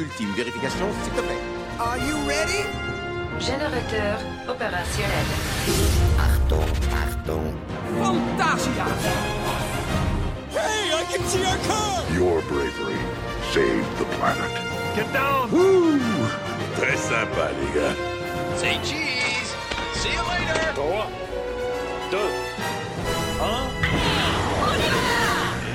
ultime vérification, s'il te plaît. Are you ready? Générateur opérationnel. Pardon, pardon. Fantasia! Hey, I can see our car! Your bravery saved the planet. Get down! Très sympa, les gars. Say cheese. See you later. 3, 2,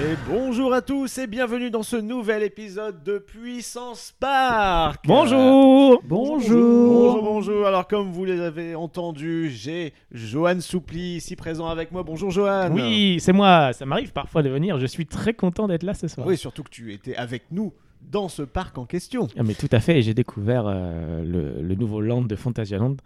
Et bonjour à tous et bienvenue dans ce nouvel épisode de Puissance Park. Bonjour Bonjour, bonjour. Alors comme vous les avez entendus, j'ai Johan Soupli ici présent avec moi. Bonjour Johan. Oui, c'est moi, ça m'arrive parfois de venir, je suis très content d'être là ce soir. Oui, surtout que tu étais avec nous dans ce parc en question. Ah, mais tout à fait, et j'ai découvert euh, le, le nouveau land de Phantasialand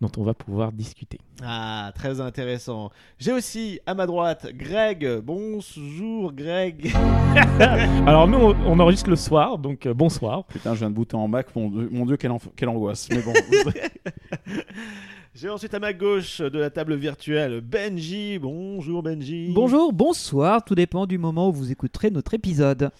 dont on va pouvoir discuter. Ah, très intéressant. J'ai aussi à ma droite Greg. Bonjour Greg. Alors nous, on, on enregistre le soir, donc euh, bonsoir. Putain, je viens de bouter en Mac, mon Dieu, mon Dieu quelle, quelle angoisse. Mais bon, J'ai ensuite à ma gauche de la table virtuelle Benji. Bonjour Benji. Bonjour, bonsoir, tout dépend du moment où vous écouterez notre épisode.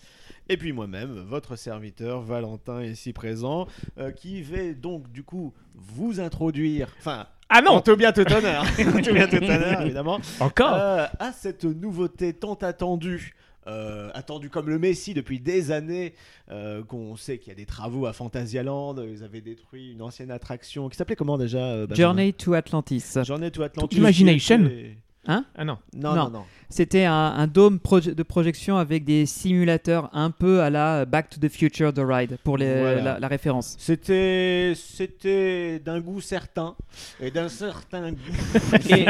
Et puis moi-même, votre serviteur Valentin ici présent, euh, qui vais donc du coup vous introduire, enfin, Ah non tout bien tout honneur, en tout bien tout honneur évidemment, Encore euh, à cette nouveauté tant attendue. euh, attendue comme le Messi depuis des années, euh, qu'on sait qu'il y a des travaux à Phantasialand, ils avaient détruit une ancienne attraction qui s'appelait comment déjà euh, Journey to Atlantis. Journey to Atlantis. Imagination. qui était- Hein Ah non. Non, non, Non. non. C'était un, un dôme proje- de projection avec des simulateurs un peu à la Back to the Future The Ride, pour les- Voilà. la, la référence. C'était, c'était d'un goût certain et d'un certain goût. Et,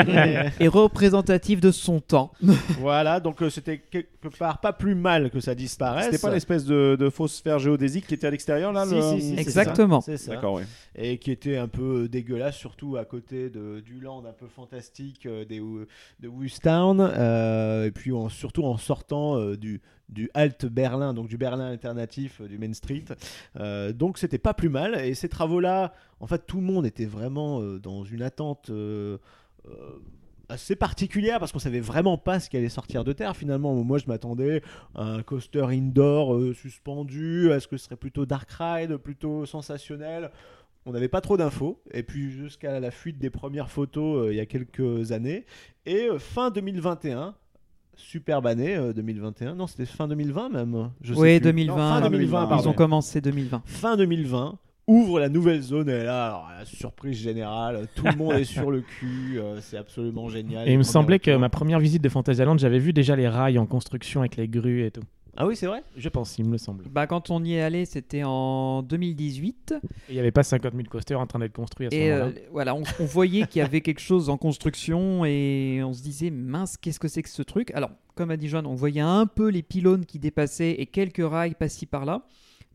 et représentatif de son temps. Voilà, donc euh, c'était quelque part pas plus mal que ça disparaisse. c'était pas l'espèce de, de fausse sphère géodésique qui était à l'extérieur là Si, le- si, si, Exactement. ça, c'est ça. D'accord, oui. Et qui était un peu dégueulasse, surtout à côté de, du land un peu fantastique euh, des, de Woostown. euh, et puis surtout en sortant euh, du, du Alt Berlin, donc du Berlin alternatif euh, du Main Street. Donc c'était pas plus mal. Et ces travaux-là, en fait, tout le monde était vraiment dans une attente. assez particulière parce qu'on savait vraiment pas ce qui allait sortir de terre finalement. Moi je m'attendais à un coaster indoor suspendu, est-ce que ce serait plutôt dark ride, plutôt sensationnel on n'avait pas trop d'infos, et puis jusqu'à la fuite des premières photos euh, il y a quelques années, et euh, fin 2021, superbe année euh, 2021, non c'était fin 2020 même, je sais Oui, plus. 2020. Non, fin 2020, Ils pardon ont commencé 2020. fin 2020 ouvre la nouvelle zone et là alors, la surprise générale tout le monde est sur le cul euh, c'est absolument génial Et il me semblait que ma première visite de Phantasialand, j'avais vu déjà les rails en construction avec les grues et tout. Ah oui c'est vrai Je pense, il me le semble. Bah, quand on y est allé, c'était en 2018. Et il n'y avait pas 50 000 coasters en train d'être construits à ce Et moment-là. euh, voilà, on, on voyait qu'il y avait quelque chose en construction et on se disait mince, qu'est-ce que c'est que ce truc? Alors, comme a dit John, on voyait un peu les pylônes qui dépassaient et quelques rails par-ci par-là,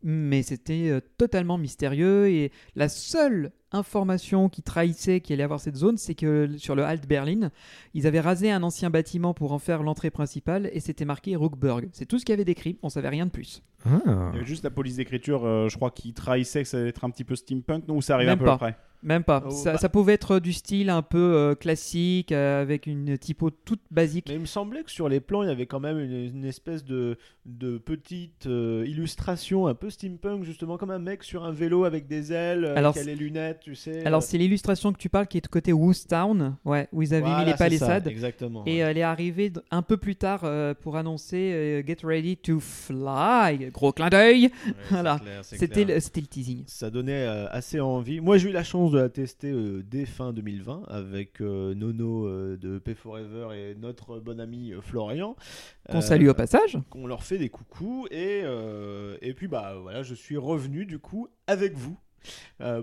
mais c'était euh, totalement mystérieux et la seule information qui trahissait qu'il allait y avoir cette zone, c'est que sur le Halt Berlin, ils avaient rasé un ancien bâtiment pour en faire l'entrée principale et c'était marqué Rookburg. C'est tout ce qu'il y avait décrit, on savait rien de plus. Ah. Il y avait juste la police d'écriture, euh, je crois, qui trahissait que ça allait être un petit peu steampunk, non Ou ça arrive Même un peu pas. après? Même pas. Oh, ça, bah. ça pouvait être du style un peu euh, classique, euh, avec une typo toute basique. mais il me semblait que sur les plans il y avait quand même une, une espèce de, de petite euh, illustration un peu steampunk justement comme un mec sur un vélo avec des ailes Alors, qui a les lunettes tu sais Alors euh, c'est l'illustration que tu parles qui est de côté Woostown, ouais, où ils avaient voilà, mis les ça, palissades. exactement Et elle est arrivée un peu plus tard euh, pour annoncer euh, Get ready to fly. Gros clin d'œil. Ouais, voilà. C'était le, c'était le teasing. Ça donnait euh, assez envie. Moi, j'ai eu la chance de la tester euh, dès fin 2020 avec euh, Nono euh, de Pay Forever et notre bon ami euh, Florian. Qu'on salue au passage. qu'on leur fait des coucous et, et puis bah voilà je suis revenu du coup avec vous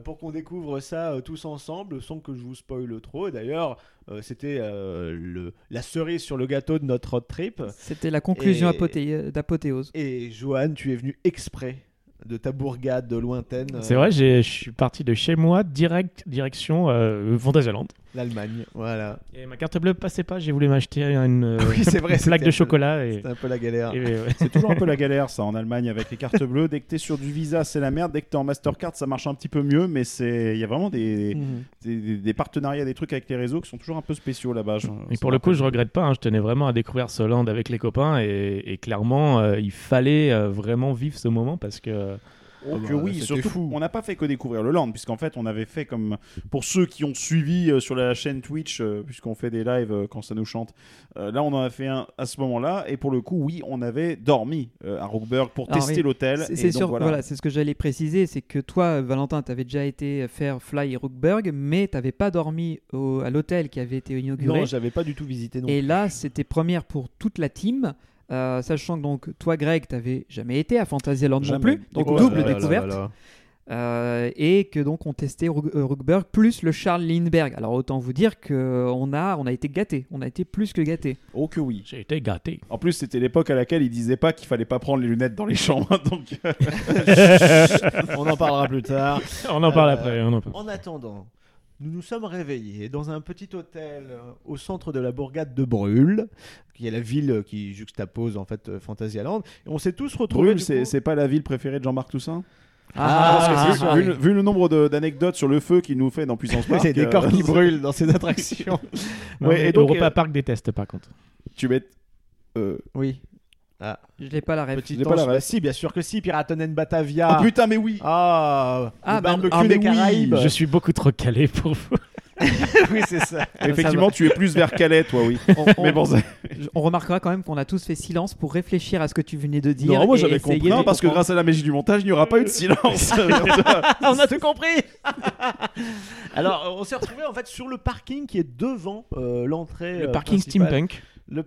pour qu'on découvre ça tous ensemble sans que je vous spoile trop d'ailleurs c'était euh, la cerise sur le gâteau de notre road trip C'était la conclusion d'apothéose. et Johan tu es venu exprès de ta bourgade lointaine C'est vrai, je suis parti de chez moi direct direction euh, Phantasialand. l'Allemagne voilà Et ma carte bleue passait pas, j'ai voulu m'acheter une, Oui, c'est vrai, une plaque de chocolat. Et, c'était un peu la galère ouais. C'est toujours un peu la galère ça en Allemagne avec les cartes bleues. Dès que t'es sur du Visa, c'est la merde. Dès que t'es en Mastercard, ça marche un petit peu mieux, mais c'est il y a vraiment des, Mhm. des, des- des partenariats, des trucs avec les réseaux qui sont toujours un peu spéciaux là-bas. Et pour le coup, je regrette pas. hein, je tenais vraiment à découvrir ce land avec les copains et, et clairement, euh, il fallait euh, vraiment vivre ce moment parce que Oh Ah que bah, oui, c'était surtout, fou. on n'a pas fait que découvrir le land, puisqu'en fait, on avait fait comme pour ceux qui ont suivi euh, sur la chaîne Twitch, euh, puisqu'on fait des lives euh, quand ça nous chante. euh, là, on en a fait un à ce moment-là, et pour le coup, oui, on avait dormi euh, à Rookburg pour Alors, tester oui, l'hôtel. C'est et c'est donc, sûr, voilà. voilà, c'est ce que j'allais préciser, c'est que toi, Valentin, tu avais déjà été faire Fly et Rookburg, mais tu n'avais pas dormi au- à l'hôtel qui avait été inauguré. Non, j'avais pas du tout visité non. Et là, c'était première pour toute la team. Euh, sachant que donc toi Greg t'avais jamais été à Fantasyland non plus donc Oh là double là là découverte Euh, et que donc on testait Rook- euh, Rookburg plus le Charles Lindbergh alors autant vous dire que on a on a été gâté on a été plus que gâté Oh que oui. J'ai été gâté. En plus, c'était l'époque à laquelle ils disaient pas qu'il fallait pas prendre les lunettes dans les chambres, donc. On en parlera plus tard. On en parle Euh, après. On en parle. En attendant, nous nous sommes réveillés dans un petit hôtel euh, au centre de la bourgade de Brûle, qui est la ville qui juxtapose en fait euh, Fantasyland. Et on s'est tous retrouvés. Brûle, c'est pas la ville préférée de Jean-Marc Toussaint? Ah, Parce que ah, ah, vu, le- vu le nombre de- d'anecdotes sur le feu qu'il nous fait dans Puissance Park. C'est des corps euh, qui brûlent dans ces attractions. Non, Ouais, et donc, Europa euh, Park déteste par contre. Tu mets. euh, Oui. Ah, je l'ai pas la petit pas ref. Si, bien sûr que si. Piraten Batavia. Oh putain, mais oui Ah, Ah, le bah, barbecue ah, mais des oui, Caraïbes. Je suis beaucoup trop calé pour vous. oui, c'est ça. Effectivement, tu es plus vers Calais, toi, oui. on, on- Mais bon, ça- on remarquera quand même qu'on a tous fait silence pour réfléchir à ce que tu venais de dire non, moi j'avais compris. Non, parce que grâce à la magie du montage, il n'y aura pas eu de silence. on a tout compris. Alors, on s'est retrouvé en fait sur le parking qui est devant euh, l'entrée. Le euh, parking principale. steampunk. Le, euh,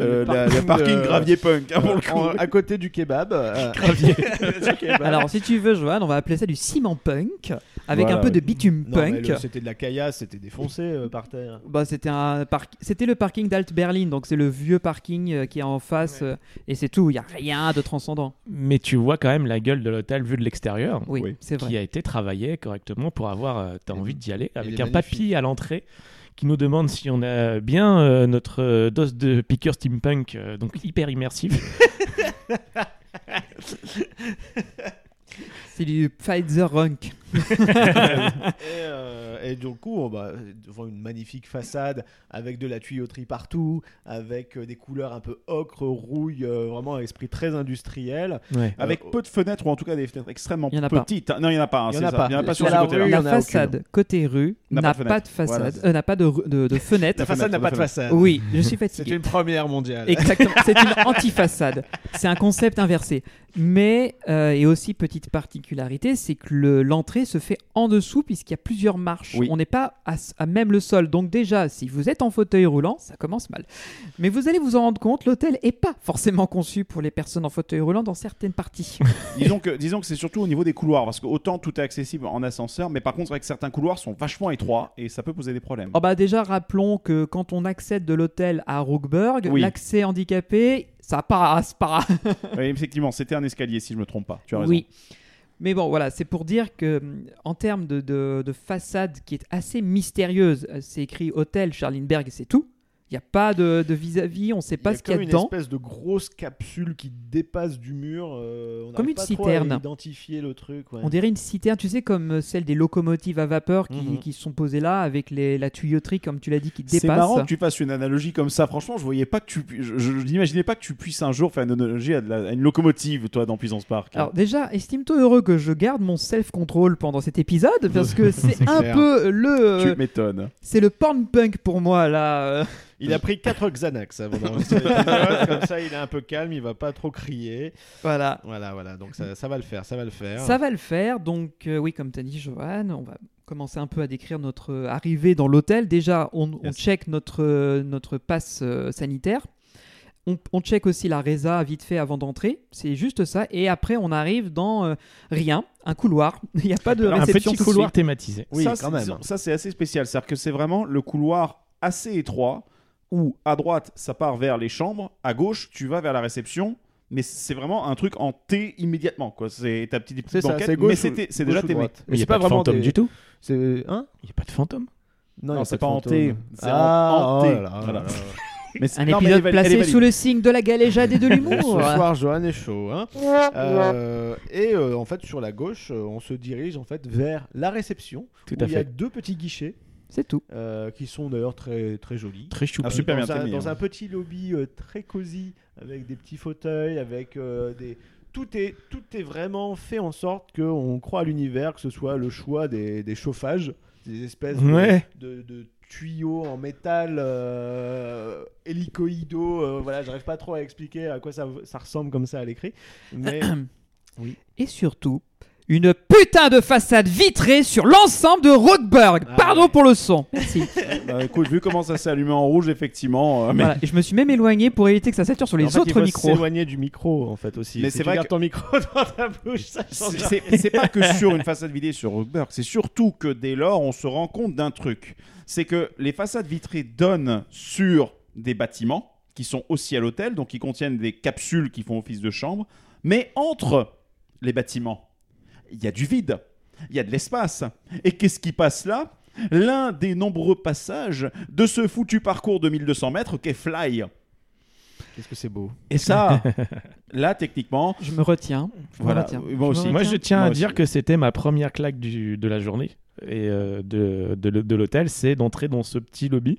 Euh, le la- le parking de- gravier punk, hein, pour le coup. en- à côté du kebab. euh, Gravier. du kebab. alors si tu veux Johan on va appeler ça du ciment punk avec Voilà, un peu de bitume Non, mais punk c'était de la caillasse, c'était défoncé euh, par terre. Bah, c'était un parc... c'était le parking d'Alt Berlin, donc c'est le vieux parking euh, qui est en face euh, et c'est tout. Il y a rien de transcendant. Mais tu vois quand même la gueule de l'hôtel vue de l'extérieur. Oui, Oui. c'est vrai. qui a été travaillé correctement pour avoir euh, t'as envie d'y aller avec un magnifique. papier à l'entrée qui nous demande si on a bien euh, notre euh, dose de piqueur steampunk euh, donc hyper immersif C'est du Pfizer Runk. Et, euh, et du coup, on va devant une magnifique façade avec de la tuyauterie partout, avec euh, des couleurs un peu ocre, rouille, euh, vraiment un esprit très industriel. ouais. Avec Euh, peu de fenêtres, ou en tout cas des fenêtres extrêmement Il y en a pas. petites. Non, il n'y en a pas. hein, Il y en c'est a ça. pas. Il n'y en a pas Sur sur, la ce côté-là. La aucune. façade côté rue N'a pas de pas de fenêtre. façade, Voilà. euh, n'a pas de, de, de fenêtre. La façade n'a pas de façade. Oui, je suis C'est fatigué. une première mondiale. Exactement, c'est une anti-façade. C'est un concept inversé. Mais, euh, et aussi petite particularité, c'est que le- se fait en dessous puisqu'il y a plusieurs marches. Oui. On n'est pas à, même le sol. Donc déjà, si vous êtes en fauteuil roulant, ça commence mal. Mais vous allez vous en rendre compte, l'hôtel est pas forcément conçu pour les personnes en fauteuil roulant dans certaines parties. disons que, disons que c'est surtout au niveau des couloirs, parce que autant tout est accessible en ascenseur, mais par contre, c'est vrai que certains couloirs sont vachement étroits et ça peut poser des problèmes. Oh bah déjà, rappelons que quand on accède de l'hôtel à Rookburg, Oui. l'accès handicapé, ça passe pas. Oui, effectivement, c'était un escalier, si je me trompe pas. Tu as raison. Oui. Mais bon, voilà, c'est pour dire que hum, en termes de, de- de façade qui est assez mystérieuse, euh, c'est écrit hôtel Charlinberg et c'est tout. Il n'y a pas de de vis-à-vis, on ne sait pas il y ce qu'il y a comme une dedans. espèce de grosse capsule qui dépasse du mur. euh, on Comme une pas trop citerne. à identifier le truc. ouais. On dirait une citerne, tu sais, comme euh, celle des locomotives à vapeur qui, Mhm. qui sont posées là avec les, la tuyauterie, comme tu l'as dit, qui C'est dépasse. marrant que tu fasses une analogie comme ça. Franchement, je voyais pas que tu, pu- je, je- je n'imaginais pas que tu puisses un jour faire une analogie à, de la- à une locomotive, toi, dans Puissance Park. Alors déjà, estime-toi heureux que je garde mon self-control pendant cet épisode parce que c'est C'est un clair. peu le, tu euh, m'étonnes. c'est le porn punk pour moi là. Il a pris 4 Xanax avant d'enregistrer l'épisode, Comme ça, il est un peu calme, il va pas trop crier. Voilà. Voilà, voilà. Donc ça, ça va le faire, ça va le faire. Ça va le faire. Donc, euh, oui, comme tu as dit, Johan, on va commencer un peu à décrire notre arrivée dans l'hôtel. Déjà, on, check notre, notre passe euh, sanitaire. On, on check aussi la résa vite fait avant d'entrer. C'est juste ça. Et après, on arrive dans euh, rien, un couloir. Il n'y a pas de un réception petit couloir thématisé Oui, ça, quand c'est- même. Ça, c'est assez spécial. C'est-à-dire que c'est vraiment le couloir assez étroit où, à droite, ça part vers les chambres, à gauche, tu vas vers la réception. Mais c'est vraiment un truc en T immédiatement. quoi. C'est ta petite C'est ça, banquette, c'est gauche mais ou- c'était- c'est gauche déjà ou témé. droite. mais il n'y c'est a pas, de fantôme des- du tout C'est hein? Il n'y a pas de fantôme? Non, Non, y a c'est pas de en fantôme. T, c'est en- Ah, en T. oh là Voilà. Mais c'est- Un non, mais elle est épisode valide- elle est placé valide. sous le signe de la galéjade et de Ce l'humour. soir, Johan est chaud. Hein Euh, et euh, en fait, sur la gauche, euh, on se dirige en fait vers la réception. Tout où à il y a fait. deux petits guichets C'est tout. euh, qui sont d'ailleurs très très jolis. très chou Ah, super dans, bien un, dans hein. un petit lobby euh, très cosy avec des petits fauteuils, avec euh, des, tout est, tout est vraiment fait en sorte qu'on croit à l'univers, que ce soit le choix des, des chauffages, des espèces de- Ouais. de, de tuyaux en métal euh, hélicoïdaux. euh, voilà, j'arrive pas trop à expliquer à quoi ça, ça ressemble comme ça à l'écrit. Mais Et surtout, une putain de façade vitrée sur l'ensemble de Rockburg. Ah Pardon ouais. pour le son. Merci. Bah, écoute, vu comment ça s'est allumé en rouge, effectivement. euh, mais- Voilà, et je me suis même éloigné pour éviter que ça sature sur les en fait, il autres faut micros. s'éloigner du micro en fait aussi. Mais Si c'est vrai que- ton micro dans ta bouche, ça change C'est c'est- c'est pas que sur une façade vidée sur Rockburg, c'est surtout que dès lors, on se rend compte d'un truc. C'est que les façades vitrées donnent sur des bâtiments qui sont aussi à l'hôtel, donc qui contiennent des capsules qui font office de chambre. Mais entre les bâtiments, il y a du vide, il y a de l'espace. Et qu'est-ce qui passe là? L'un des nombreux passages de ce foutu parcours de 1200 mètres qu'est Fly. Qu'est-ce que c'est beau. Et ça, là, techniquement, Je me retiens. Je me Voilà. retiens. Moi Je me aussi. Moi, je tiens Moi à dire que c'était ma première claque du- de la journée et euh, de, de, de l'hôtel, c'est d'entrer dans ce petit lobby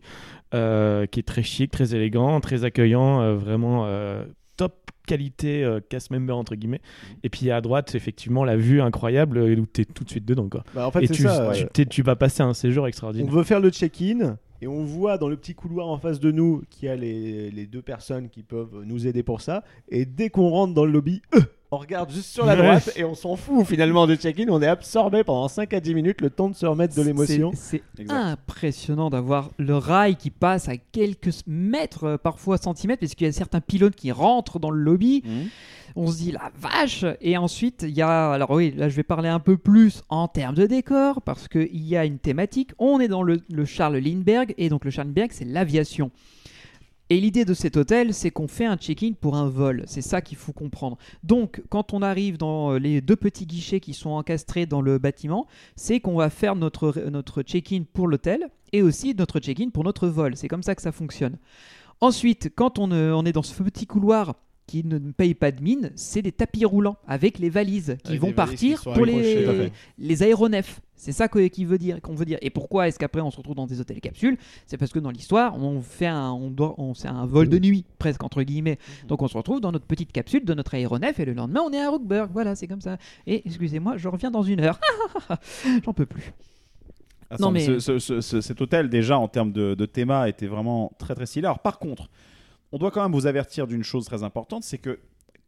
euh, qui est très chic, très élégant, très accueillant, euh, vraiment euh, top qualité euh, cast member entre guillemets. Et puis à droite, effectivement, la vue incroyable euh, où tu es tout de suite dedans. Quoi. Bah, en fait, et tu, ça. tu, t'es- tu vas passer un séjour On extraordinaire. veut faire le check-in et on voit dans le petit couloir en face de nous qu'il y a les, les deux personnes qui peuvent nous aider pour ça. Et dès qu'on rentre dans le lobby, euh, on regarde juste sur la droite et on s'en fout finalement du check-in. On est absorbé pendant 5 à 10 minutes, le temps de se remettre de l'émotion. C'est impressionnant d'avoir le rail qui passe à quelques mètres, euh, parfois centimètres, parce qu'il y a certains pylônes qui rentrent dans le lobby. Mhm. On se dit la vache Et ensuite, il y a. Alors oui, là je vais parler un peu plus en termes de décor, parce qu'il y a une thématique. On est dans le, le Charles Lindbergh, et donc le Charles Lindbergh, c'est l'aviation. Et l'idée de cet hôtel, c'est qu'on fait un check-in pour un vol. C'est ça qu'il faut comprendre. Donc, quand on arrive dans euh, les deux petits guichets qui sont encastrés dans le bâtiment, c'est qu'on va faire notre, check-in pour l'hôtel et aussi notre check-in pour notre vol. C'est comme ça que ça fonctionne. Ensuite, quand on, euh, on est dans ce petit couloir qui ne paye pas de mine, c'est des tapis roulants avec les valises qui Avec vont partir qui pour les, aéronefs. C'est ça veut dire qu'on veut dire. Et pourquoi est-ce qu'après on se retrouve dans des hôtels capsules? C'est parce que dans l'histoire, on fait un, on doit, on, c'est un vol de nuit presque entre guillemets. Donc on se retrouve dans notre petite capsule de notre aéronef et le lendemain on est à Rockburg. Voilà, c'est comme ça. Et excusez-moi, je reviens dans une heure. J'en peux plus. Attends, Non, mais- ce- ce- ce- ce- cet hôtel, déjà, en termes de, de théma, était vraiment très très stylé. Alors, par contre, on doit quand même vous avertir d'une chose très importante c'est que,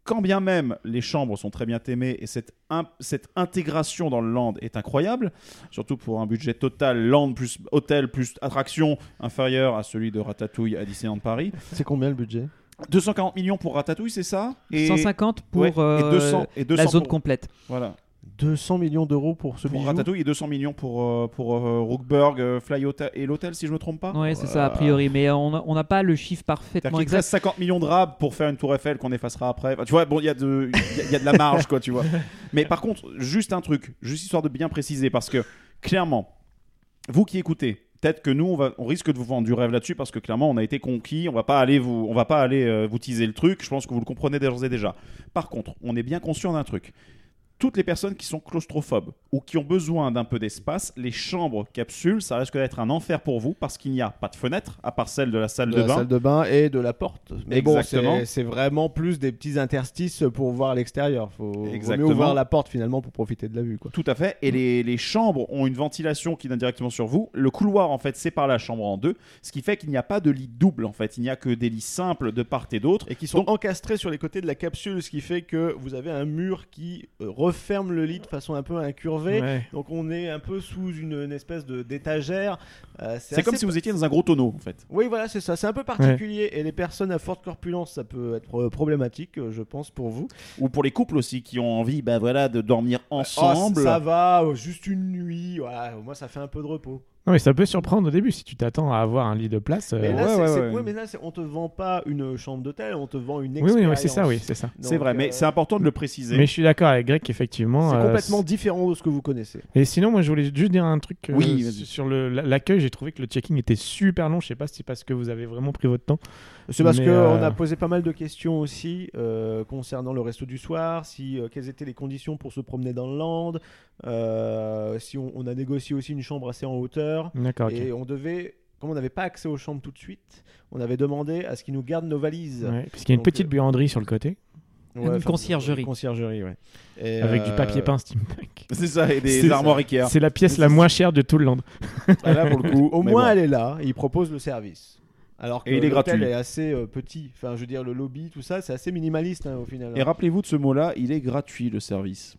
quand bien même les chambres sont très bien aimées et cette, in- cette intégration dans le land est incroyable, surtout pour un budget total land plus hôtel plus attraction inférieur à celui de Ratatouille à Disneyland Paris. C'est combien le budget? 240 millions pour Ratatouille, c'est ça? Et, 150 pour ouais, et euh, 200, et 200 la zone pour- complète. Voilà. 200 millions d'euros pour ce Pour bijou. Ratatouille et 200 millions pour, euh, pour euh, Rookburg, euh, Fly Hotel et l'hôtel, si je me trompe pas. Ouais, c'est ça a priori, mais on n'a pas le chiffre parfaitement qu'il te reste exact. 50 millions de rab pour faire une tour Eiffel qu'on effacera après. Enfin, tu vois, bon, il y, a de- il y a- il y a de la marge, quoi, tu vois. Mais par contre, juste un truc, juste histoire de bien préciser, parce que clairement, vous qui écoutez, peut-être que nous, on, va, on risque de vous vendre du rêve là-dessus, parce que clairement, on a été conquis, on va pas aller vous, on va pas aller euh, vous teaser le truc. Je pense que vous le comprenez d'ores et déjà. Par contre, on est bien conscient d'un truc. Toutes les personnes qui sont claustrophobes ou qui ont besoin d'un peu d'espace, les chambres capsules, ça risque d'être un enfer pour vous parce qu'il n'y a pas de fenêtre à part celle de la salle de, de, la bain. salle de bain et de la porte. Mais bon, Exactement. c'est- c'est vraiment plus des petits interstices pour voir l'extérieur. Faut vaut mieux ouvrir la porte finalement pour profiter de la vue. Quoi. Tout à fait. Et les, les chambres ont une ventilation qui donne directement sur vous. Le couloir, en fait, sépare la chambre en deux. Ce qui fait qu'il n'y a pas de lit double, en fait. Il n'y a que des lits simples de part et d'autre. Et qui sont encastrés sur les côtés de la capsule, ce qui fait que vous avez un mur qui euh, referme le lit de façon un peu incurvée. Ouais. Donc on est un peu sous une, une espèce de- d'étagère. Euh, C'est comme si vous étiez dans un gros tonneau, en fait. Oui, voilà, c'est ça. C'est un peu particulier. Et les personnes à forte corpulence, ça peut être problématique, euh, je pense, pour vous. Ou pour les couples aussi qui ont envie bah, voilà, de dormir Oh, ensemble. ça va, euh, juste une nuit. Voilà, au moins ça fait un peu de repos. Non, mais ça peut surprendre au début si tu t'attends à avoir un lit de place. euh, Mais là, ouais, c'est- ouais, c'est- ouais. ouais, mais là, c'est- on te vend pas une chambre d'hôtel, on te vend une Oui, expérience. oui, oui, c'est ça, oui, c'est ça. C'est vrai, mais euh, c'est important de le préciser. Mais je suis d'accord avec Greg qu'effectivement. c'est euh, complètement différent de ce que vous connaissez. Et sinon, moi, je voulais juste dire un truc euh, Oui, sur le- l'accueil. J'ai trouvé que le checking était super long. Je sais pas si c'est parce que vous avez vraiment pris votre temps. C'est parce qu'on euh, a posé pas mal de questions aussi euh, concernant le resto du soir, si euh, quelles étaient les conditions pour se promener dans le land, euh, si on, on a négocié aussi une chambre assez en hauteur, et on devait, comme on n'avait pas accès aux chambres tout de suite, on avait demandé à ce qu'ils nous gardent nos valises. Ouais, parce qu'il y a une Donc, petite euh, buanderie sur le côté. Ouais, Une enfin, conciergerie. une Conciergerie, ouais. Et, Avec du papier peint steampunk. C'est ça, et des armoires Ikea. C'est la pièce la moins chère de tout le land. Ah, là, pour le coup, Au mais moins, bon. elle est là. et Il propose le service. Alors que Et il est l'hôtel gratuit. est assez euh, petit. Enfin, je veux dire, le lobby, tout ça, c'est assez minimaliste hein, au final. Et rappelez-vous de ce mot-là, il est gratuit le service.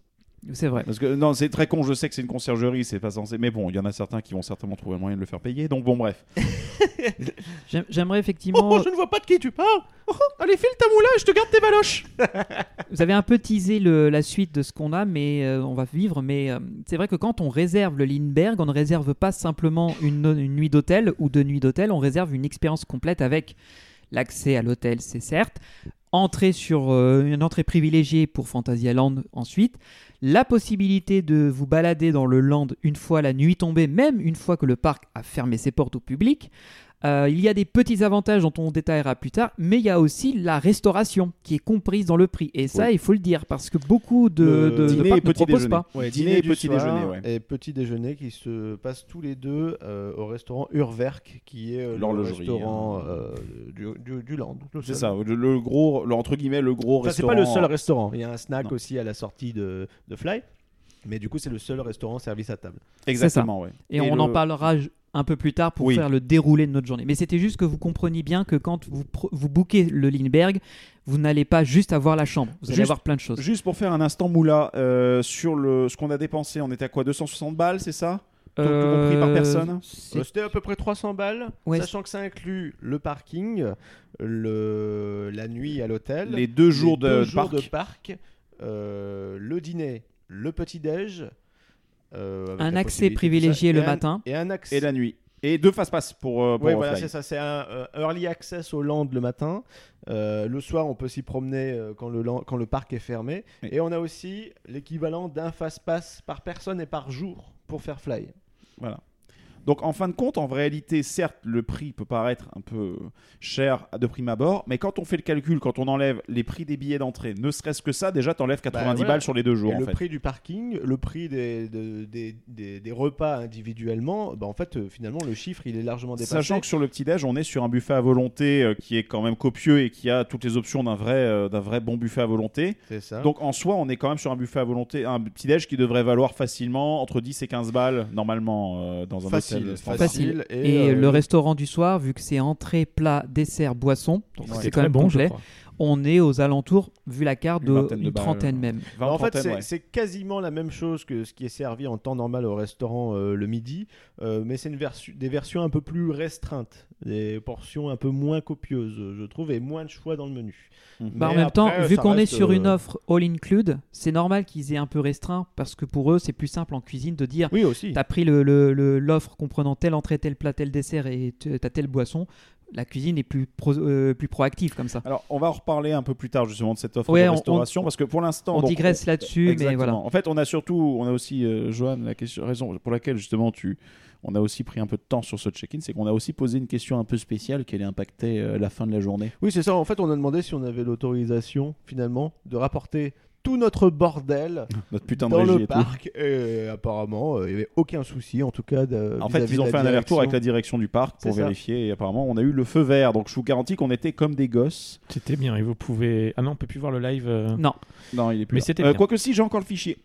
C'est vrai. Parce que non, c'est très con, je sais que c'est une conciergerie, c'est pas censé. Mais bon, il y en a certains qui vont certainement trouver un moyen de le faire payer. Donc bon, bref. J'aime- J'aimerais effectivement. Oh, je ne vois pas de qui tu parles. Oh, allez, file ta moula, je te garde tes valoches. Vous avez un peu teasé le- la suite de ce qu'on a, mais euh, on va vivre. Mais euh, c'est vrai que quand on réserve le Lindbergh, on ne réserve pas simplement une, une nuit d'hôtel ou deux nuits d'hôtel, on réserve une expérience complète avec l'accès à l'hôtel, c'est certes, entrée sur euh, une entrée privilégiée pour Fantasyland ensuite, la possibilité de vous balader dans le land une fois la nuit tombée, même une fois que le parc a fermé ses portes au public. Euh, il y a des petits avantages dont on détaillera plus tard, mais il y a aussi la restauration qui est comprise dans le prix. Et ça, Oui. il faut le dire, parce que beaucoup de, Le de, de dîner parcs et ne petit proposent déjeuner. pas. Ouais, Dîner dîner et petit déjeuner, ouais. Et petit déjeuner qui se passent tous les deux euh, au restaurant Urwerk, qui est euh, le restaurant hein. euh, du, du, du land. C'est ça, le, le gros, le, entre guillemets, le gros Enfin, c'est restaurant. pas le seul restaurant. Il y a un snack Non. aussi à la sortie de, de Fly. Mais du coup, c'est le seul restaurant service à table. Exactement, ouais. Et, on le- en parlera un peu plus tard pour Oui. faire le déroulé de notre journée. Mais c'était juste que vous compreniez bien que quand vous, vous bookez le Lindbergh, vous n'allez pas juste avoir la chambre. Vous allez Juste- avoir plein de choses. Juste pour faire un instant moula, euh, sur le, ce qu'on a dépensé, on était à quoi 260 balles, c'est ça? Tout compris par personne? c'est- Euh, C'était à peu près 300 balles, Ouais, sachant que ça inclut le parking, le, la nuit à l'hôtel, Les deux jours de- deux de jours parc. de parc, euh, le dîner, le petit-déj. Euh, avec Un accès privilégié le et un- matin. Et un accès. Et la nuit. Et deux fast-pass pour, euh, pour Oui, voilà, c'est ça. C'est un euh, early access au land le matin. Euh, le soir, on peut s'y promener euh, quand, le, land- quand le parc est fermé. Oui. Et on a aussi l'équivalent d'un fast-pass par personne et par jour pour faire fly. Voilà. Donc en fin de compte, en réalité, certes, le prix peut paraître un peu cher de prime abord, mais quand on fait le calcul, quand on enlève les prix des billets d'entrée, ne serait-ce que ça, déjà t'enlèves 90 voilà. balles sur les deux jours Et en le fait. prix du parking, le prix des, de- des, des- des repas individuellement, bah en fait, euh, finalement, le chiffre, il est largement dépassé. Sachant que sur le petit-déj, on est sur un buffet à volonté euh, qui est quand même copieux et qui a toutes les options d'un vrai, euh, d'un vrai bon buffet à volonté. ça. Donc en soi, on est quand même sur un buffet à volonté, un petit-déj qui devrait valoir facilement entre 10 et 15 balles normalement euh, dans un facile. Et, Et, euh, le restaurant du soir, vu que c'est entrée, plat, dessert, boisson, donc Ouais. c'est quand très même bon, je complet, crois. On est aux alentours, vu la carte, Une de une trentaine euh. même. 20, en fait, c'est ouais. c'est quasiment la même chose que ce qui est servi en temps normal au restaurant euh, le midi, euh, mais c'est une version, des versions un peu plus restreintes, des portions un peu moins copieuses, je trouve, et moins de choix dans le menu. Mhm. Bah, en même temps, vu qu'on est sur euh, une offre all include, c'est normal qu'ils aient un peu restreint parce que pour eux, c'est plus simple en cuisine de dire Oui, aussi. T'as pris l'offre le, le- l'offre comprenant telle entrée, tel plat, tel dessert et t'as telle boisson. La cuisine est plus, pro- euh, plus proactive comme ça. Alors, on va en reparler un peu plus tard justement de cette offre Ouais, de on- restauration parce que pour l'instant, On donc, digresse là-dessus, mais voilà. En fait, on a surtout, on a aussi, euh, Johan, la question, raison pour laquelle justement tu, on a aussi pris un peu de temps sur ce check-in, c'est qu'on a aussi posé une question un peu spéciale qui allait impacter euh, la fin de la journée. Oui, c'est ça. En fait, on a demandé si on avait l'autorisation, finalement, de rapporter tout notre bordel Notre putain de dans régie le et tout. parc. Et apparemment, euh, il n'y avait aucun souci, en tout cas. de- En fait, vis-à-vis ils ont de fait la un aller-retour avec la direction. du parc pour C'est ça. vérifier et apparemment on a eu le feu vert. Donc je vous garantis qu'on était comme des gosses. C'était bien. Et vous pouvez. Ah non, on peut plus voir le live. euh. Non. Non, il est plus. Mais là. c'était Euh, bien. Quoique si, j'ai encore le fichier.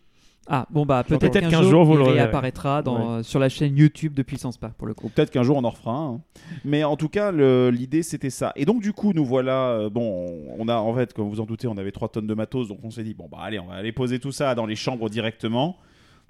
Ah, bon, bah peut-être qu'un jour, jour, vous il réapparaîtra dans, euh, sur la chaîne YouTube de Puissance Park pour le coup. Ou peut-être qu'un jour on en refera un. hein. Mais en tout cas, l'idée c'était ça. Et donc du coup, nous voilà. euh, bon, on a en fait, comme vous en doutez, on avait 3 tonnes de matos. Donc on s'est dit, bon bah allez, on va aller poser tout ça dans les chambres directement.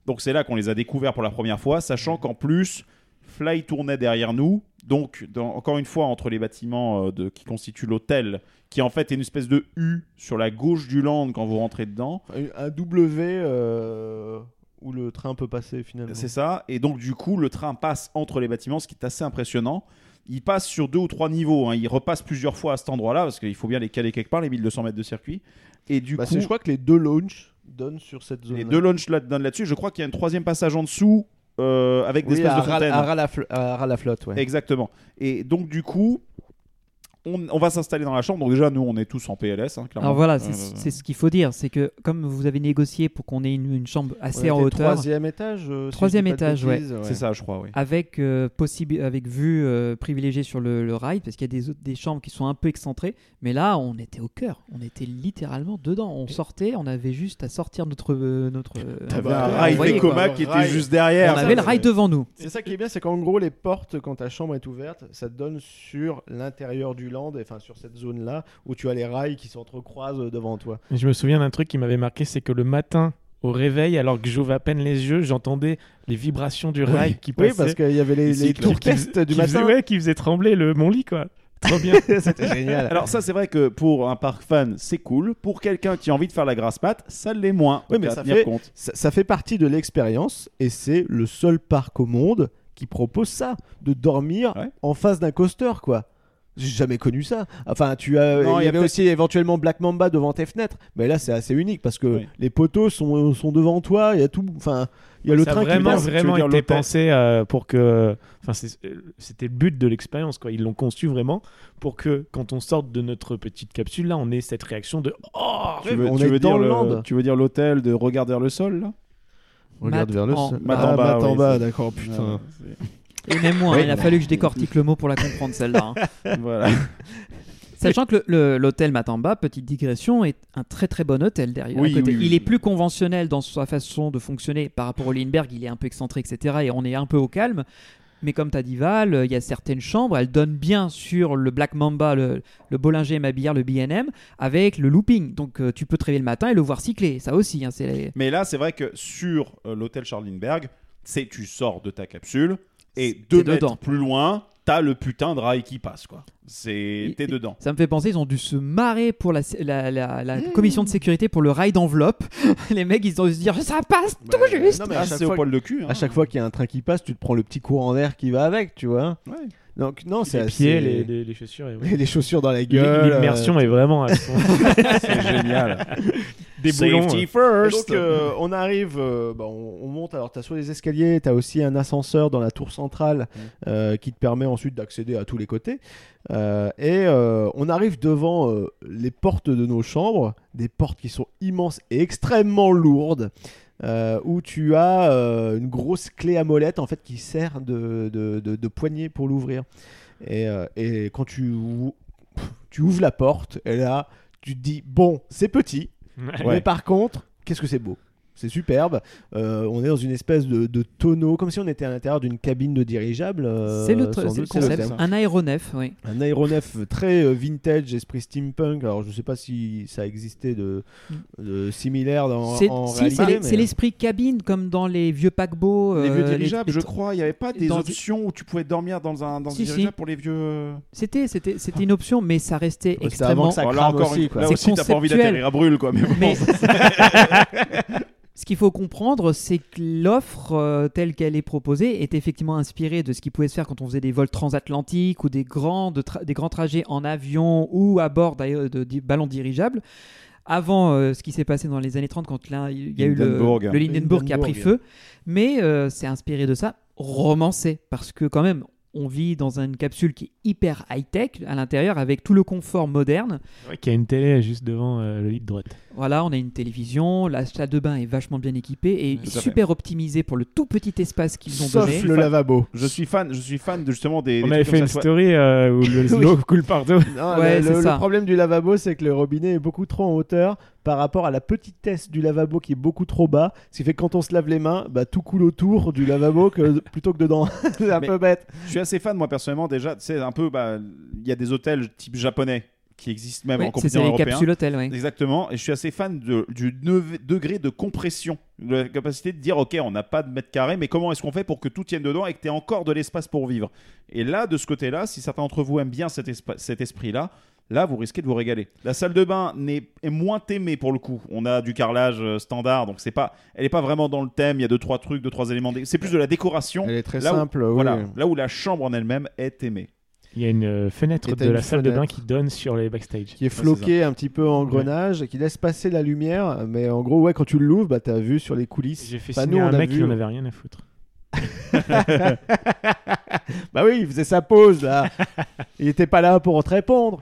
Donc c'est là qu'on les a découverts pour la première fois, sachant qu'en plus, Fly tournait derrière nous. Donc dans- encore une fois, entre les bâtiments euh, de, qui constituent l'hôtel, qui en fait est une espèce de U sur la gauche du land quand vous rentrez dedans. Un W euh, où le train peut passer, finalement. C'est ça. Et donc, du coup, le train passe entre les bâtiments, ce qui est assez impressionnant. Il passe sur deux ou trois niveaux. hein. Il repasse plusieurs fois à cet endroit-là, parce qu'il faut bien les caler quelque part, les 1200 mètres de circuit. Et du Bah, coup, je crois que les deux launches donnent sur cette zone. les deux launches là, donnent là-dessus. Je crois qu'il y a un troisième passage en dessous, euh, avec des espèces à de fontaines. à ras la flotte, ouais. Exactement. Et donc, du coup, on, on va s'installer dans la chambre. Donc déjà, nous, on est tous en PLS, hein, clairement. Alors voilà, c'est Euh, c'est ce qu'il faut dire, c'est que comme vous avez négocié pour qu'on ait une, une chambre assez en hauteur, Troisième étage. euh, si Troisième étage, ouais. bêtises, C'est ça, je crois, oui. avec euh, possible, avec vue euh, privilégiée sur le, le rail, parce qu'il y a des, autres- des chambres qui sont un peu excentrées, mais là, on était au cœur, on était littéralement dedans. On sortait, on avait juste à sortir notre euh, notre. euh, T'avais un ouais, rail Vekoma qui était rail. juste derrière. on avait le rail devant nous. C'est ça qui est bien, c'est qu'en gros, les portes, quand ta chambre est ouverte, ça te donne sur l'intérieur du land, enfin sur cette zone-là, où tu as les rails qui s'entrecroisent euh, devant toi. Je me souviens d'un truc qui m'avait marqué, c'est que le matin, au réveil, alors que j'ouvrais à peine les yeux, j'entendais les vibrations du rail qui Oui, passaient. parce qu'il y avait les, Les tours du qui faisait, matin. ouais, qui faisait trembler le, mon lit, quoi. Trop bien. C'était génial. Alors ça c'est vrai que pour un parc fan c'est cool, pour quelqu'un qui a envie de faire la grasse mat, ça l'est moins. Oui, mais ça fait- compte. ça, ça fait partie de l'expérience, et c'est le seul parc au monde qui propose ça, de dormir Ouais. en face d'un coaster, quoi. J'ai jamais connu ça. Enfin, tu as. Non, il y, avait aussi éventuellement Black Mamba devant tes fenêtres, mais là c'est assez unique parce que Oui. les poteaux sont, sont devant toi. Il y a tout. Enfin, il y a le ça train a vraiment, qui passe. vraiment dire été pensé euh, pour que. Enfin, c'était le but de l'expérience, quoi. Ils l'ont conçu vraiment pour que, quand on sorte de notre petite capsule, là, on ait cette réaction de Oh Tu veux, on tu est veux dans dire le le- tu veux dire l'hôtel de regarder vers le sol là? Regarde Mat- vers le sol. Matamba, Ah, d'accord, putain. C'est- Et même moi, Oui. hein, il a fallu que je décortique le mot pour la comprendre celle-là. hein. voilà. Sachant que l'hôtel Matamba, petite digression, est un très très bon hôtel derrière. Oui, à côté. oui, oui. Il est plus conventionnel dans sa façon de fonctionner par rapport au Lindbergh, il est un peu excentré, etc. Et on est un peu au calme. Mais comme t'as dit Val, il y a certaines chambres, elles donnent bien sur le Black Mamba, le, le Bollinger Mabillard, le BNM, avec le looping. Donc euh, tu peux te réveiller le matin et le voir cycler. Ça aussi, hein, c'est Mais là c'est vrai que sur euh, l'hôtel Charlinberg, c'est tu sors de ta capsule et deux mètres dedans. plus loin, t'as le putain de rail qui passe quoi. C'est t'es dedans. Ça me fait penser, ils ont dû se marrer pour la, la- la- la commission de sécurité pour le rail d'enveloppe. Les mecs, ils ont dû se dire ça passe tout Ouais, juste. non, mais à Ah, chaque c'est au fois- poil de cul. hein. À chaque fois qu'il y a un train qui passe, tu te prends le petit courant d'air qui va avec, tu vois. Ouais. Donc non, c'est assez- pieds, les, les- les chaussures. Et ouais. les chaussures dans la gueule. L'immersion euh, est vraiment à son- C'est génial. Des boulons. Safety Et first. donc euh, on arrive, euh, bah, on, on monte. Alors tu as sur les escaliers, tu as aussi un ascenseur dans la tour centrale euh, qui te permet ensuite d'accéder à tous les côtés. Euh, et euh, on arrive devant euh, les portes de nos chambres, des portes qui sont immenses et extrêmement lourdes. euh, où tu as euh, une grosse clé à molette en fait qui sert de, de, de- de poignée pour l'ouvrir. Et, euh, et quand tu, tu ouvres la porte, et là tu te dis bon c'est petit, Ouais. mais par contre, qu'est-ce que c'est beau? C'est superbe. Euh, on est dans une espèce de, de tonneau, comme si on était à l'intérieur d'une cabine de dirigeable. euh, c'est le, concept. Un aéronef, oui. Un aéronef très euh, vintage, esprit steampunk. Alors je sais pas si ça existait de, de similaire dans, C'est en si, réalité. c'est mais- l'esprit cabine, comme dans les vieux paquebots. Les vieux dirigeables, les- je crois, il n'y avait pas des dans- options où tu pouvais dormir dans un, dans un si. dirigeable pour les vieux. C'était, c'était, c'était une option, mais ça restait avant extrêmement. que ça là crame encore, aussi, une- là C'est aussi, t'as pas envie conceptuel. d'atterrir à brûle, quoi. Mais bon, Mais ce qu'il faut comprendre, c'est que l'offre euh, telle qu'elle est proposée est effectivement inspirée de ce qui pouvait se faire quand on faisait des vols transatlantiques ou des grands, de tra- des grands trajets en avion ou à bord de, ballons dirigeables. Avant euh, ce qui s'est passé dans les années 30 quand là, il y a eu le, Lindenburg qui a pris feu. Mais euh, c'est inspiré de ça, romancé. Parce que quand même, on vit dans une capsule qui est hyper high-tech à l'intérieur avec tout le confort moderne. Ouais, qui a une télé juste devant euh, le lit de droite. Voilà, on a une télévision, la salle de bain est vachement bien équipée et fait. super optimisée pour le tout petit espace qu'ils ont Sauf donné. le lavabo. je suis fan, je suis fan de justement des. On des avait fait une soit- story euh, où le Oui. l'eau coule partout. Non, Ouais, le, c'est le- ça. le problème du lavabo, c'est que le robinet est beaucoup trop en hauteur par rapport à la petitesse du lavabo qui est beaucoup trop bas. Ce qui fait que quand on se lave les mains, bah, tout coule autour du lavabo que, plutôt que dedans. c'est un Mais- peu bête. Je suis assez fan, moi personnellement, déjà. C'est un peu. bah, Il y a des hôtels type japonais qui existent même Oui, en c'est continent les européen. capsules hôtels, oui. Exactement, et je suis assez fan de- du neuf- degré de compression, de la capacité de dire ok, on n'a pas de mètre carré, mais comment est-ce qu'on fait pour que tout tienne dedans et que tu aies encore de l'espace pour vivre? Et là, de ce côté-là, si certains d'entre vous aiment bien cet esprit-là, là, vous risquez de vous régaler. La salle de bain n'est, est moins aimée pour le coup. On a du carrelage euh, standard, donc c'est pas, elle n'est pas vraiment dans le thème. Il y a deux trois trucs, deux trois éléments. C'est plus de la décoration. Elle est très Là où- simple. oui. Voilà, là où la chambre en elle-même est aimée. Il y a une euh, fenêtre Et t'as de une la salle de bain fenêtre. qui donne sur les backstage. Qui est floqué un petit peu en grenage, qui laisse passer la lumière, mais en gros, ouais, quand tu l'ouvres, bah, t'as vu sur les coulisses. J'ai fait Enfin, signer nous, on un a mec vu- qui en avait rien à foutre. bah oui, il faisait sa pause là. il était pas là pour te répondre.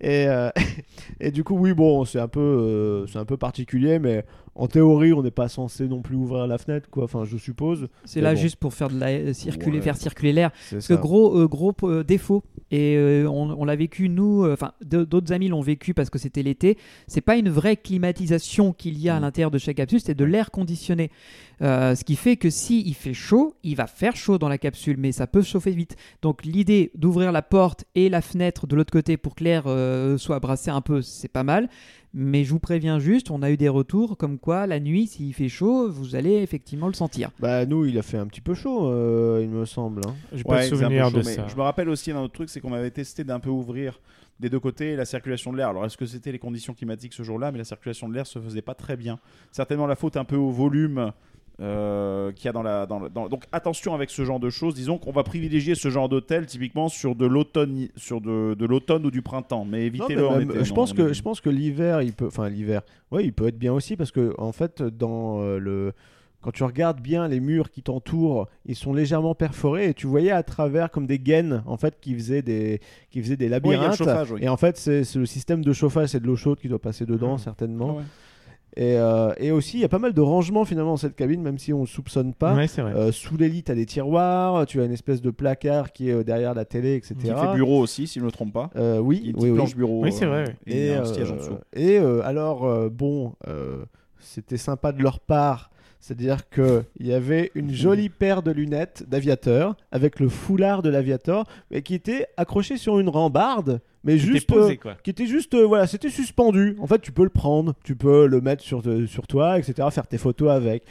Et, euh, et du coup, oui, bon, c'est un peu, euh, c'est un peu particulier, mais en théorie, on n'est pas censé non plus ouvrir la fenêtre, quoi. Enfin, je suppose. C'est là bon, juste pour faire de la euh, circuler, Ouais. faire circuler l'air. Parce que gros, gros défaut, et on, on l'a vécu nous, enfin d'autres amis l'ont vécu parce que c'était l'été, c'est pas une vraie climatisation qu'il y a à Mm. l'intérieur de chaque capsule, c'est de l'air conditionné. Euh, ce qui fait que si il fait chaud, il va faire chaud dans la capsule, mais ça peut chauffer vite. Donc l'idée d'ouvrir la porte et la fenêtre de l'autre côté pour que l'air euh, soit brassé un peu, c'est pas mal. Mais je vous préviens juste, on a eu des retours comme quoi la nuit, s'il fait chaud, vous allez effectivement le sentir. Bah nous, il a fait un petit peu chaud, euh, il me semble. hein. J'ai pas Ouais, de un souvenir ça. Je me rappelle aussi d'un autre truc, c'est qu'on avait testé d'un peu ouvrir des deux côtés la circulation de l'air. Alors est-ce que c'était les conditions climatiques ce jour-là, mais la circulation de l'air se faisait pas très bien. Certainement la faute un peu au volume. Euh, qu'il y a dans la, dans le- dans- donc attention avec ce genre de choses disons qu'on va privilégier ce genre d'hôtel typiquement sur de l'automne sur de, de l'automne ou du printemps mais évitez-le en été, je non, pense en que je pense que l'hiver, il peut, enfin l'hiver, ouais, il peut être bien aussi parce que en fait, dans euh, le quand tu regardes bien les murs qui t'entourent, ils sont légèrement perforés et tu voyais à travers comme des gaines en fait qui faisaient des qui faisaient des Oui, il y a le labyrinthes. chauffage, oui. Et en fait, c'est le système de chauffage, c'est de l'eau chaude qui doit passer dedans Mhm. certainement. Ouais. Et, euh, et aussi, il y a pas mal de rangements finalement dans cette cabine, même si on ne soupçonne pas. Ouais, c'est vrai. Euh, sous les lits, tu as des tiroirs, tu as une espèce de placard qui est euh, derrière la télé, etc. qui fait bureau aussi si je ne me trompe pas Euh, oui, oui. planche bureau Oui, c'est vrai, et, un euh, siège en dessous et, euh, alors, euh, bon, euh, c'était sympa de leur part. C'est-à-dire qu'il y avait une jolie paire de lunettes d'aviateur avec le foulard de l'aviateur, mais qui était accroché sur une rambarde, mais juste posé, euh, qui était juste, euh, voilà, c'était suspendu. En fait, tu peux le prendre, tu peux le mettre sur, te- sur toi, etc., faire tes photos avec.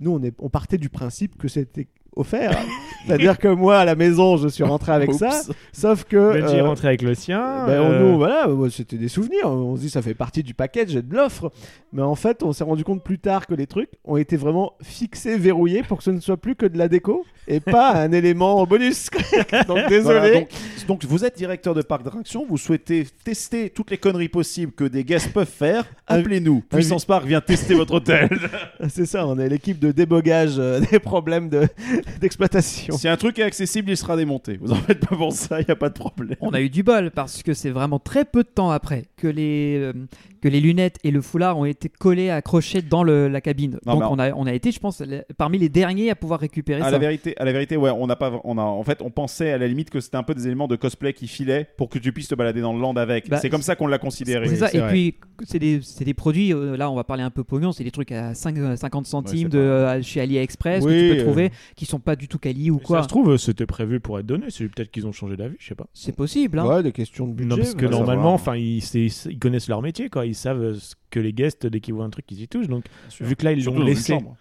Nous, on, est, on partait du principe que c'était offert. C'est-à-dire que moi, à la maison, je suis rentré avec ça, sauf que... Benji est euh, rentré avec le sien. ben, on- euh, nous, voilà, ouais, c'était des souvenirs. On se dit, ça fait partie du package et de l'offre. Mais en fait, on s'est rendu compte plus tard que les trucs ont été vraiment fixés, verrouillés pour que ce ne soit plus que de la déco et pas un élément bonus. Donc, désolé. Voilà, donc, donc vous êtes directeur de parc d'attractions, vous souhaitez tester toutes les conneries possibles que des guests peuvent faire, appelez-nous. Ah, Puissance Park vient tester votre hôtel. C'est ça, on est l'équipe de débogage euh, des problèmes de- d'exploitation. si un truc est accessible, il sera démonté. Vous en faites pas pour ça, il n'y a pas de problème. On a eu du bol parce que c'est vraiment très peu de temps après que les, euh, que les lunettes et le foulard ont été collés, accrochés dans le- la cabine. Non, Donc mais on a, on a été, je pense, parmi les derniers à pouvoir récupérer À ça. la vérité, à la vérité, ouais, on n'a pas, on a, en fait, on pensait à la limite que c'était un peu des éléments de cosplay qui filaient pour que tu puisses te balader dans le land avec. Bah, c'est comme ça qu'on l'a considéré. C'est ça, et vrai. puis c'est des, c'est des produits, euh, là on va parler un peu pognon, c'est des trucs à 5, euh, 50 Ouais, centimes c'est de, pas- euh, chez AliExpress Oui, que tu peux euh. trouver, qui sont pas du tout quali ou mais quoi. Ça se trouve, c'était prévu pour être donné. C'est peut-être qu'ils ont changé d'avis, je sais pas. C'est possible. Hein. Ouais, des questions de budget. non, parce que normalement, enfin, ils, c'est- ils connaissent leur métier, quoi. Ils savent euh, ce que les guests, dès qu'ils voient un truc, ils y touchent. Donc, vu que là, ils l'ont laissé chambre.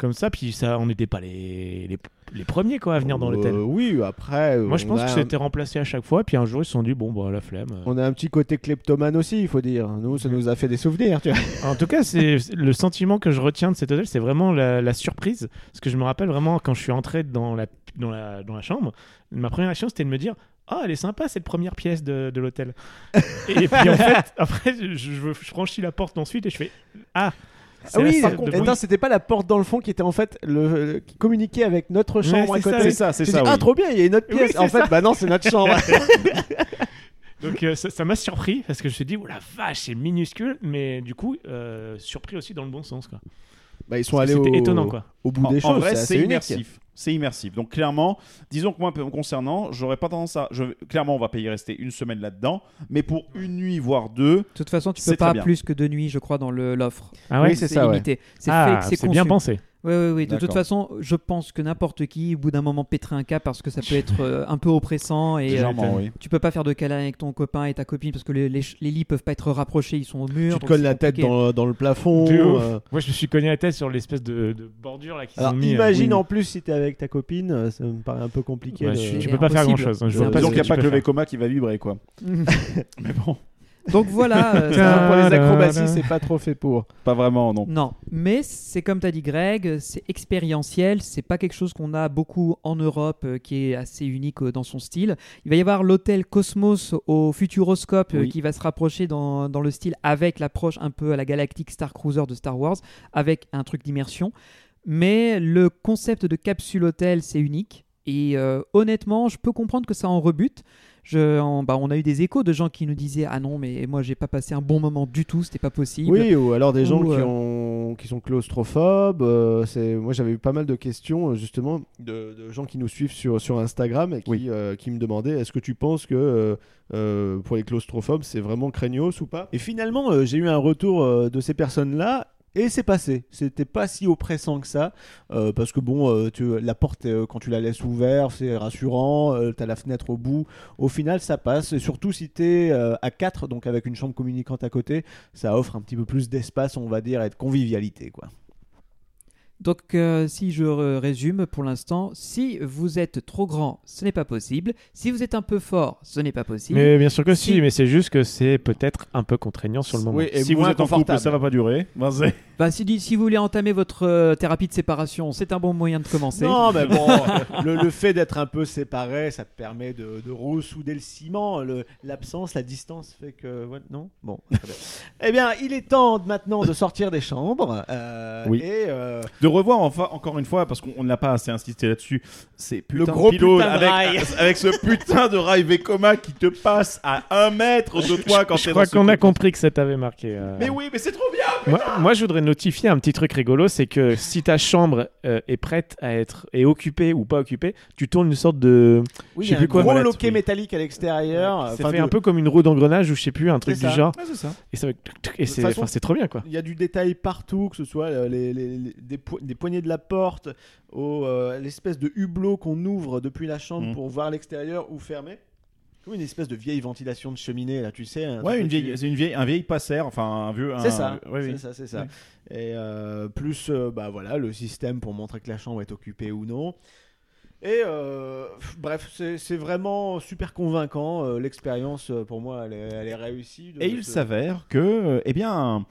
Comme ça, puis ça, on n'était pas les, les, les premiers, quoi, à venir dans Euh, l'hôtel. Oui, après. Moi, je pense que un- c'était remplacé à chaque fois, puis un jour, ils se sont dit, bon, bah, la flemme. On a un petit côté kleptomane aussi, il faut dire. Nous, ça nous a fait des souvenirs, tu vois. En tout cas, c'est le sentiment que je retiens de cet hôtel, c'est vraiment la, la surprise. Parce que je me rappelle vraiment quand je suis entré dans la, dans la, dans la chambre, ma première action c'était de me dire Ah, elle est sympa cette première pièce de, de l'hôtel. et puis en fait, après, je, je, franchis la porte ensuite et je fais Ah Ah oui, attends, c'était pas la porte dans le fond qui était en fait le, le- qui communiquait avec notre chambre à c'est ça, côté. C'est ça, c'est ça. dis, oui. ah trop bien, il y a une autre pièce. en fait, ça. bah non, c'est notre chambre. Donc euh, ça m'a surpris parce que je me suis dit Oh la vache, c'est minuscule, mais du coup, euh, surpris aussi dans le bon sens. Quoi. bah, ils sont Parce allés au, étonnant quoi. au bout En, des en choses. c'est immersif. C'est immersif. Donc clairement, disons que moi, me concernant, j'aurais pas tendance à. Je, clairement, on va payer rester une semaine là-dedans, mais pour une nuit voire deux, De toute façon, tu peux pas plus que deux nuits, je crois, dans le- l'offre. Ah Oui, c'est ça, ouais. limité. C'est Ah, fait, c'est bien pensé. Oui, oui, oui. De toute façon, je pense que n'importe qui, au bout d'un moment, pèterait un cas parce que ça peut être euh, un peu oppressant et euh, légèrement, oui. tu peux pas faire de câlin avec ton copain et ta copine parce que les, les, les lits peuvent pas être rapprochés, ils sont au mur. Tu te donc colles c'est la tête compliqué. dans, dans le plafond. De ouf. euh. Moi, je me suis cogné la tête sur l'espèce de, de bordure là Alors ont mis. euh, imagine oui. en plus si t'es avec ta copine, euh, ça me paraît un peu compliqué. Ouais, de- je- tu peux pas faire grand impossible. chose. Je C'est impossible. Disons qu'il n'y a tu pas peux que le. Vekoma qui va vibrer, quoi. mais bon, Donc voilà. euh, ça- pour les acrobaties, c'est pas trop fait pour. pas vraiment, non. Non, mais c'est comme tu as dit Greg, c'est expérientiel, c'est pas quelque chose qu'on a beaucoup en Europe euh, qui est assez unique euh, dans son style. Il va y avoir l'hôtel Cosmos au Futuroscope euh, Oui. qui va se rapprocher dans, dans le style avec l'approche un peu à la galactique Star Cruiser de Star Wars, avec un truc d'immersion. Mais le concept de capsule hôtel, c'est unique. Et euh, honnêtement, je peux comprendre que ça en rebute. Je, bah, on a eu des échos de gens qui nous disaient Ah non, mais moi j'ai pas passé un bon moment du tout, c'était pas possible. Oui, ou alors des gens qui, euh, ont, qui sont claustrophobes. euh, c'est, moi, j'avais eu pas mal de questions, euh, justement, de, de gens qui nous suivent sur, sur Instagram et qui, Oui. euh, qui me demandaient est-ce que tu penses que euh, pour les claustrophobes, c'est vraiment craignos ou pas? Et finalement, j'ai eu un retour de ces personnes-là. Et c'est passé. C'était pas si oppressant que ça. euh, parce que bon, euh, tu, la porte, euh, quand tu la laisses ouverte, c'est rassurant. T'as la fenêtre au bout. Au final, ça passe. Et surtout si t'es à 4, donc avec une chambre communicante à côté, ça offre un petit peu plus d'espace, on va dire, et de convivialité, quoi. Donc, euh, si je résume pour l'instant, si vous êtes trop grand, ce n'est pas possible. Si vous êtes un peu fort, ce n'est pas possible. Mais bien sûr que si, Si. mais c'est juste que c'est peut-être un peu contraignant sur le moment. Oui, et si vous êtes en couple, ça va pas durer. Ben, Bah, si, si vous voulez entamer votre euh, thérapie de séparation, c'est un bon moyen de commencer. Non, mais bon, le, le fait d'être un peu séparé, ça te permet de, de ressouder le ciment. L'absence, la distance fait que. ouais, non? Bon. très bien. eh bien, il est temps maintenant de sortir des chambres. euh, Oui. Et. euh, De revoir enfin, encore une fois, parce qu'on on n'a pas assez insisté là-dessus, c'est Le putain gros de pylône putain de avec, rail. avec ce putain de rail Vekoma qui te passe à un mètre de toi quand Je crois dans ce qu'on a compris que ça t'avait marqué. euh. Mais oui, mais c'est trop bien Moi, moi, je voudrais notifier un petit truc rigolo, c'est que si ta chambre euh, est prête à être est occupée ou pas occupée, tu tournes une sorte de, oui, Je sais plus un quoi, gros loquet oui. métallique à l'extérieur. c'est enfin, fait de- un peu comme une roue d'engrenage ou je sais plus, un truc C'est du ça. genre. Ouais, c'est ça. Et ça, c'est, façon- enfin, c'est trop bien quoi. Il y a du détail partout, que ce soit euh, les, les- les- des, po- des poignées de la porte, au, euh, l'espèce de hublot qu'on ouvre depuis la chambre Mhm. pour voir l'extérieur ou fermer. Comme une espèce de vieille ventilation de cheminée, là, tu sais. un Ouais, une vieille, c'est une vieille, un vieil passer, enfin un vieux. C'est ça, oui. c'est ça, c'est ça. Oui. Et euh, plus, euh, bah voilà, le système pour montrer que la chambre est occupée ou non. Et euh, bref, c'est c'est vraiment super convaincant. L'expérience, pour moi, elle est, elle est réussie. Et il s'avère que, eh bien,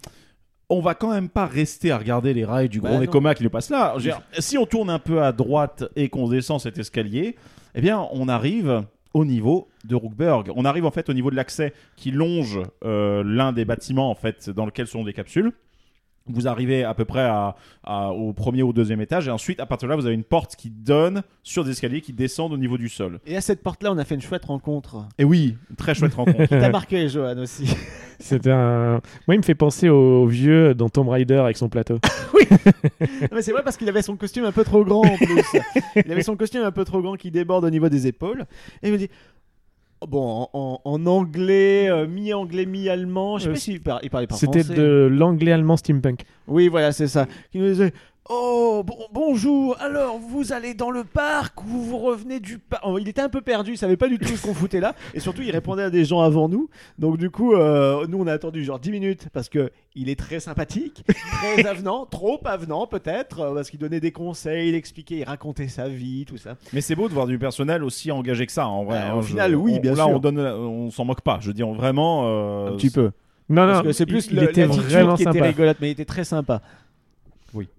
on va quand même pas rester à regarder les rails du gros non. Vekoma qui nous passe là. Dire, si on tourne un peu à droite et qu'on descend cet escalier, eh bien, on arrive au niveau de Rookberg. On arrive en fait au niveau de l'accès qui longe euh, l'un des bâtiments en fait dans lequel sont des capsules. Vous arrivez à peu près à, à- au premier ou deuxième étage et ensuite à partir de là vous avez une porte qui donne sur des escaliers qui descendent au niveau du sol. Et à cette porte-là, on a fait une chouette rencontre. Et oui, très chouette rencontre. T'as marqué, Johan, aussi. C'était un. Moi, il me fait penser au vieux dans Tomb Raider avec son plateau. Non, mais c'est vrai parce qu'il avait son costume un peu trop grand en plus. il avait son costume un peu trop grand qui déborde au niveau des épaules. Et il me dit Bon, en, anglais, euh, mi-anglais, mi-allemand, je sais Euh, pas s'il par- il parlait pas C'était français. de l'anglais-allemand steampunk. Oui, voilà, c'est ça. Qui nous disait Oh, bon- bonjour, alors vous allez dans le parc ou vous revenez du parc Oh, Il était un peu perdu, il savait pas du tout ce qu'on foutait là. Et surtout, il répondait à des gens avant nous. Donc, du coup, euh, nous, on a attendu genre 10 minutes parce que il est très sympathique, très avenant, trop avenant peut-être, euh, parce qu'il donnait des conseils, il expliquait, il racontait sa vie, tout ça. Mais c'est beau de voir du personnel aussi engagé que ça, en vrai. Ouais, hein, au je- final, oui, on- bien là, sûr. on donne, on s'en moque pas. Je dis vraiment. euh, un petit peu. Non, Parce non, c'est plus il, le- il était vraiment qui était sympa. rigolote, mais il était très sympa.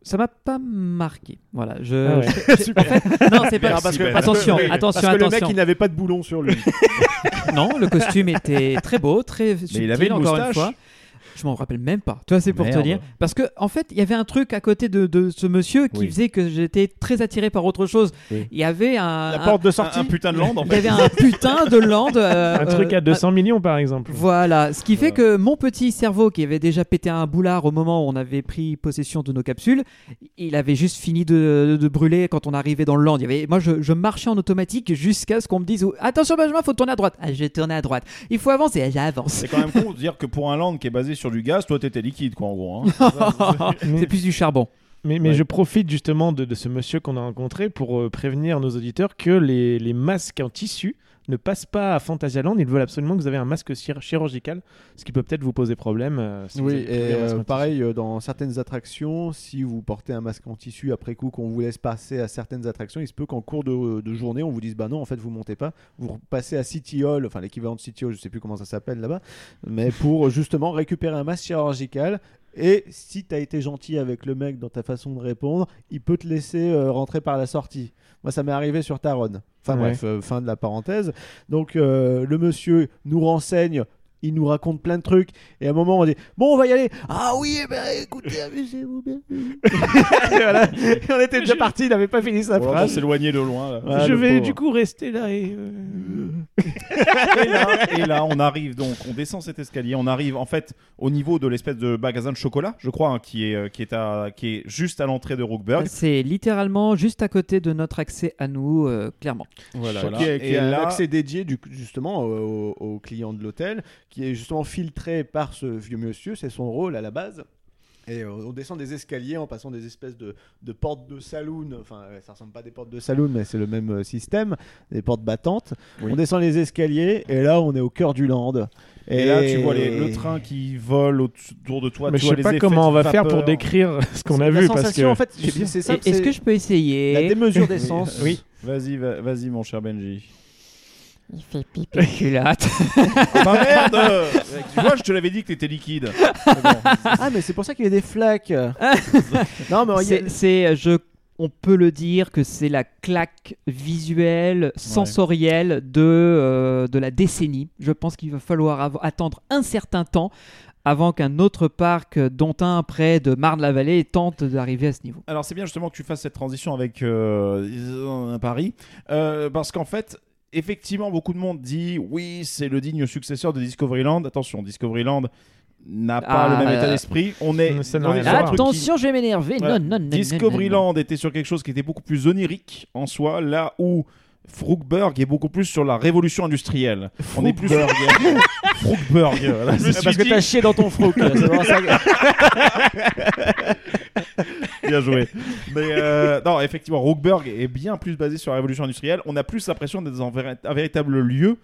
Ça m'a pas marqué. Voilà, je. Ah ouais. je- je- en fait, non, c'est pas. Alors, parce que- attention, oui, attention, Parce que le attention. mec, il n'avait pas de boulon sur lui. Non, le costume était très beau, très subtil, il avait une encore une moustache. fois. Je m'en rappelle même pas. Tu vois, c'est pour te dire. Parce que, en fait, il y avait un truc à côté de, de ce monsieur qui Oui. faisait que j'étais très attiré par autre chose. Oui. Il y avait un. La un- porte de sortie. un putain de land, en il y fait. avait un putain de land. euh, Un truc euh, à 200 millions, par exemple. Voilà, ce qui fait que mon petit cerveau, qui avait déjà pété un boulard au moment où on avait pris possession de nos capsules, il avait juste fini de, de brûler quand on arrivait dans le land. Il y avait, moi, je, je marchais en automatique jusqu'à ce qu'on me dise Attention, Benjamin, faut tourner à droite. Ah, je vais tourner à droite. Il faut avancer. Ah, J'avance. C'est quand même con de dire que pour un land qui est basé sur du gaz, toi t'étais liquide, quoi, en gros. hein. C'est plus du charbon. Mais, mais Ouais. je profite justement de, de ce monsieur qu'on a rencontré pour euh, prévenir nos auditeurs que les, les masques en tissu ne passent pas à Phantasialand. Ils veulent absolument que vous avez un masque chir- chirurgical, ce qui peut peut-être vous poser problème. euh, si Oui, et euh, pareil, euh, dans certaines attractions, si vous portez un masque en tissu après coup, qu'on vous laisse passer à certaines attractions, il se peut qu'en cours de, de journée, on vous dise bah non, en fait, vous montez pas, vous passez à City Hall, enfin l'équivalent de City Hall, je sais plus comment ça s'appelle là-bas, mais pour justement récupérer un masque chirurgical. Et si tu as été gentil avec le mec dans ta façon de répondre, il peut te laisser euh, rentrer par la sortie. Moi, ça m'est arrivé sur Taron. Enfin Ouais. bref, euh, fin de la parenthèse. Donc euh, le monsieur nous renseigne il nous raconte plein de trucs. Et à un moment, on dit Bon, on va y aller. Ah oui, eh ben, écoutez, amusez-vous bien. et voilà. Et on était déjà parti, il n'avait pas fini sa On va phrase. s'éloigner de loin. là. Je le vais pauvre. du coup rester là et. Et, là, et là, on arrive donc, on descend cet escalier, on arrive en fait au niveau de l'espèce de magasin de chocolat, je crois, hein, qui est euh, qui est à qui est juste à l'entrée de Rookberg. C'est littéralement juste à côté de notre accès à nous, euh, clairement. Voilà. Qui est, qui Et est un là- accès dédié du, justement aux, aux clients de l'hôtel, qui est justement filtré par ce vieux monsieur, c'est son rôle à la base. Et euh, on descend des escaliers en passant des espèces de, de portes de saloon, enfin ça ressemble pas à des portes de saloon mais c'est le même euh, système, des portes battantes. Oui. On descend les escaliers et là on est au cœur du land. Et, là, tu vois les- le train qui vole autour de toi. Mais tu je vois sais les pas comment on va faire pour décrire ce qu'on a La vu parce sensation, que en fait, c'est Est-ce que je peux essayer la démesure d'essence. Oui. Vas-y, va- vas-y, mon cher Benji. Il fait pipi culotte. Ah merde Tu vois, je te l'avais dit que t'étais liquide. Bon. Ah mais c'est pour ça qu'il y a des flaques. non mais il y a- C'est, c'est, je, on peut le dire que c'est la claque visuelle, sensorielle de, euh, de la décennie. Je pense qu'il va falloir av- attendre un certain temps avant qu'un autre parc, euh, dont un près de Marne-la-Vallée, tente d'arriver à ce niveau. Alors c'est bien justement que tu fasses cette transition avec euh, Paris, euh, parce qu'en fait, effectivement, beaucoup de monde dit oui, c'est le digne successeur de Discoveryland. Attention, Discoveryland n'a pas Ah, le même euh, état d'esprit. On est, on rien est à sur un voir. truc qui- Attention, je vais m'énerver. Voilà. Non, non. Discoveryland était sur quelque chose qui était beaucoup plus onirique en soi, là où Fruckberg est beaucoup plus sur la révolution industrielle. On est plus sur suis parce que t'as chié dans ton froc. Bien joué. Mais euh, non, effectivement, Rockberg est bien plus basé sur la révolution industrielle. On a plus l'impression d'être dans un, véri- un véritable lieu.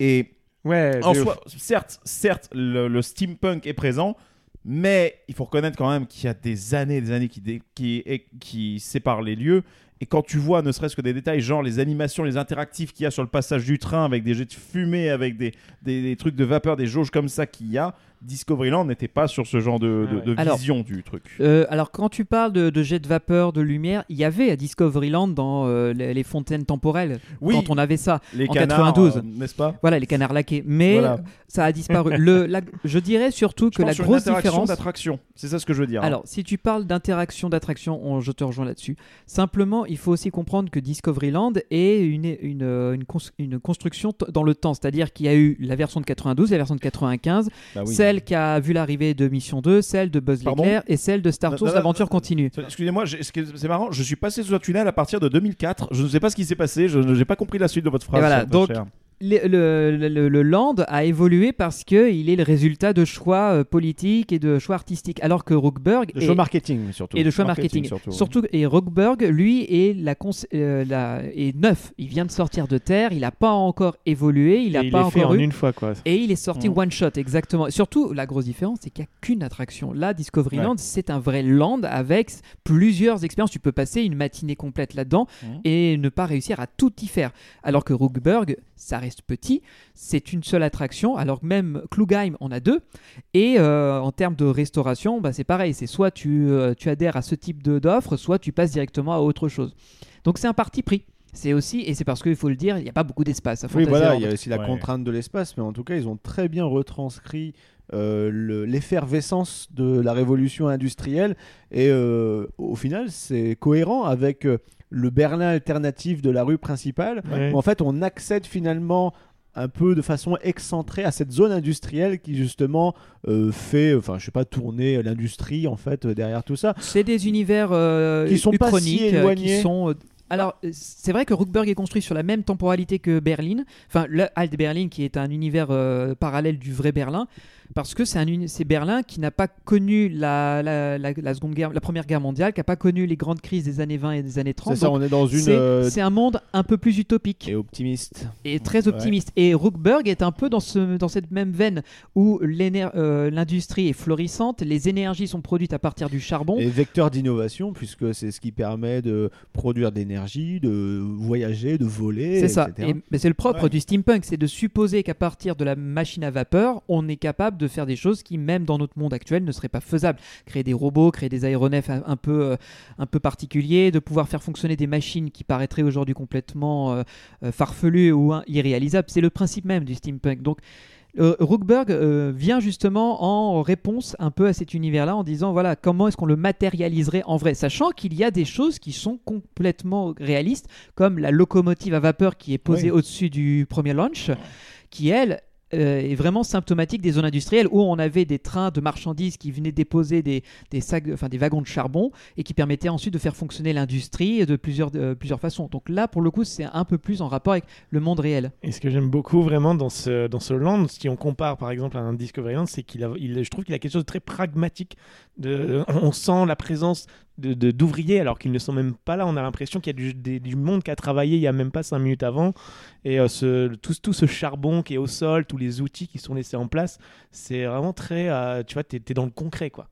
Et Ouais, en soi, certes, certes, le, le steampunk est présent, mais il faut reconnaître quand même qu'il y a des années, et des années qui séparent les lieux. Et quand tu vois, ne serait-ce que des détails, genre les animations, les interactifs qu'il y a sur le passage du train avec des jets de fumée, avec des, des, des trucs de vapeur, des jauges comme ça qu'il y a, Discoveryland n'était pas sur ce genre de, Ah de- Alors, vision du truc. Euh, alors, quand tu parles de, de jet de vapeur, de lumière, il y avait à Discoveryland dans euh, les, les fontaines temporelles, Oui, quand on avait ça. les en canards, 92. euh, n'est-ce pas? Voilà, les canards laqués. Mais Voilà. ça a disparu. le, la- je dirais surtout Je que la sur une grosse interaction différence. d'attraction. C'est ça ce que je veux dire. hein. Alors, si tu parles d'interaction, d'attraction, on- je te rejoins là-dessus. Simplement, il faut aussi comprendre que Discoveryland est une, une, euh, une, cons- une construction dans le temps. C'est-à-dire qu'il y a eu la version de 92, la version de 95, Bah oui. celle qui a vu l'arrivée de Mission 2, celle de Buzz l'éclair et celle de Star Tours, l'aventure continue. Excusez-moi, c'est marrant, je suis passé sous un tunnel à partir de 2004. Je ne sais pas ce qui s'est passé, je n'ai pas compris la suite de votre phrase. Et voilà, donc, cher. Le, le- le- le land a évolué parce qu'il est le résultat de choix euh, politiques et de choix artistiques. Alors que Rookberg De est- show marketing surtout. et de choix Marketing, marketing. surtout, Surtout, et Rockberg, lui, est, la cons- euh, la- est neuf. Il vient de sortir de terre, il n'a pas encore évolué, il n'a pas est fait encore en eu. une fois quoi. Et il est sorti Mhm. one shot, exactement. Et surtout, la grosse différence, c'est qu'il n'y a qu'une attraction. Là, Discoveryland, c'est un vrai land avec plusieurs expériences. Tu peux passer une matinée complète là-dedans Mhm. et ne pas réussir à tout y faire. Alors que Rookberg, ça reste petit, c'est une seule attraction. Alors que même Klugheim en a deux. Et euh, en termes de restauration, bah, c'est pareil. C'est soit tu, euh, tu adhères à ce type de- d'offre, soit tu passes directement à autre chose. Donc c'est un parti pris. C'est aussi, et c'est parce qu'il faut le dire, il n'y a pas beaucoup d'espace à Oui, voilà, il y a aussi la Ouais. contrainte de l'espace, mais en tout cas, ils ont très bien retranscrit euh, le- l'effervescence de la révolution industrielle. Et euh, au final, c'est cohérent avec euh, le Berlin alternatif de la rue principale. Ouais. En fait, on accède finalement un peu de façon excentrée à cette zone industrielle qui justement euh, fait, enfin je sais pas, tourner l'industrie en fait euh, derrière tout ça. C'est des univers euh, Qui sont pas si euh, éloignés. qui sont. euh, alors, c'est vrai que Rookberg est construit sur la même temporalité que Berlin, enfin le Alt Berlin qui est un univers euh, parallèle du vrai Berlin, parce que c'est un uni- c'est Berlin qui n'a pas connu la, la, la- la seconde guerre, la première guerre mondiale, qui n'a pas connu les grandes crises des années 20 et des années 30. C'est ça, on est dans une c'est euh, c'est un monde un peu plus utopique et optimiste. et très optimiste. Et Rookberg est un peu dans, ce, dans cette même veine où euh, l'industrie est florissante, les énergies sont produites à partir du charbon. Et vecteur d'innovation, puisque c'est ce qui permet de produire de l'énergie, de voyager, de voler. C'est ça. Et- mais c'est le propre Ouais. du steampunk, c'est de supposer qu'à partir de la machine à vapeur, on est capable de faire des choses qui, même dans notre monde actuel, ne seraient pas faisables. Créer des robots, créer des aéronefs un peu, euh, un peu particuliers, de pouvoir faire fonctionner des machines qui paraîtraient aujourd'hui complètement euh, euh, farfelues ou irréalisables. C'est le principe même du steampunk. Donc Euh, Rookberg euh, vient justement en réponse un peu à cet univers-là en disant voilà comment est-ce qu'on le matérialiserait en vrai, sachant qu'il y a des choses qui sont complètement réalistes, comme la locomotive à vapeur qui est posée Oui. au-dessus du premier launch, qui elle euh, est vraiment symptomatique des zones industrielles où on avait des trains de marchandises qui venaient déposer des, des sacs, enfin des wagons de charbon et qui permettaient ensuite de faire fonctionner l'industrie de plusieurs, plusieurs façons. Donc là, pour le coup, c'est un peu plus en rapport avec le monde réel. Et ce que j'aime beaucoup vraiment dans ce, dans ce land, si on compare par exemple à un Discovery Land, c'est qu'il a, il, je trouve qu'il a quelque chose de très pragmatique. De, on sent la présence de, de- d'ouvriers alors qu'ils ne sont même pas là. On a l'impression qu'il y a du, du monde qui a travaillé il y a même pas cinq minutes avant. Et euh, ce, tout, tout ce charbon qui est au sol, tous les outils qui sont laissés en place, c'est vraiment très. euh, tu vois, t'es, t'es dans le concret quoi.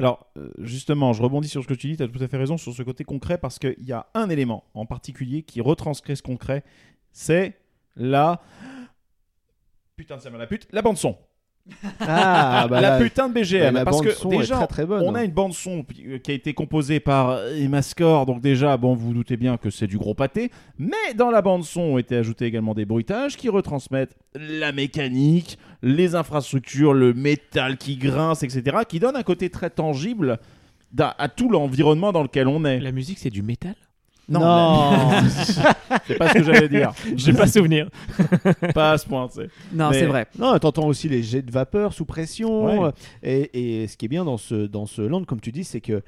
Alors, euh, justement, je rebondis sur ce que tu dis, tu as tout à fait raison sur ce côté concret, parce qu'il y a un élément en particulier qui retranscrit ce concret, c'est la... Putain de ça la pute, la bande-son. Ah, bah la là, putain de BGM. la parce que déjà, très, très bonne. on a une bande-son euh, qui a été composée par Emma Score, donc déjà, bon, vous vous doutez bien que c'est du gros pâté, mais dans la bande-son ont été ajoutés également des bruitages qui retransmettent la mécanique, les infrastructures, le métal qui grince, etc., qui donne un côté très tangible à tout l'environnement dans lequel on est. La musique, c'est du métal? Non, Non. c'est pas ce que j'allais dire. J'ai pas souvenir. pas à ce point, tu sais. Non, c'est vrai. Non, t'entends aussi les jets de vapeur sous pression. Ouais. Et, et ce qui est bien dans ce, dans ce land, comme tu dis, c'est que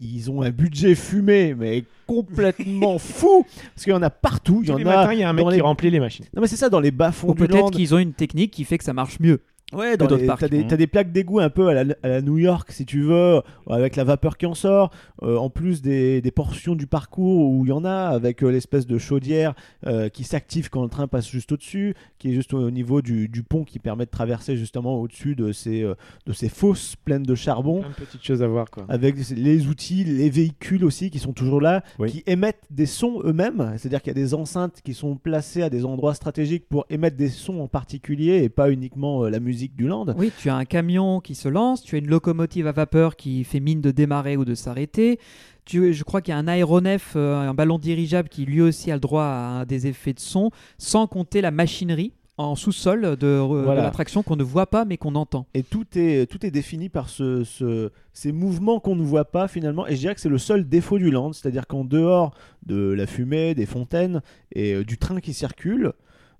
ils ont un budget fumé, mais complètement fou. Parce qu'il y en a partout. Il y en les a matins, il y a un mec dans qui les- remplit les machines. Non, mais c'est ça, dans les bas-fonds Ou peut-être qu'ils ont une technique qui fait que ça marche mieux. Ouais, dans d'autres les- parcs. t'as des, t'as des plaques d'égout un peu à la, à la New York, si tu veux, avec la vapeur qui en sort. euh, en plus des, des portions du parcours où il y en a, avec euh, l'espèce de chaudière euh, qui s'active quand le train passe juste au-dessus, qui est juste au, au niveau du, du pont qui permet de traverser justement au-dessus de ces, euh, de ces fosses pleines de charbon. Plein de petites choses à voir quoi. Avec les outils, les véhicules aussi qui sont toujours là, Oui. qui émettent des sons eux-mêmes. C'est-à-dire qu'il y a des enceintes qui sont placées à des endroits stratégiques pour émettre des sons en particulier et pas uniquement euh, la musique du land. Oui, tu as un camion qui se lance, tu as une locomotive à vapeur qui fait mine de démarrer ou de s'arrêter. Tu, je crois qu'il y a un aéronef, euh, un ballon dirigeable qui lui aussi a le droit à des effets de son, sans compter la machinerie en sous-sol de, l'attraction qu'on ne voit pas mais qu'on entend. Et tout est, tout est défini par ce, ce- ces mouvements qu'on ne voit pas finalement. Et je dirais que c'est le seul défaut du land, c'est-à-dire qu'en dehors de la fumée, des fontaines et euh, du train qui circule,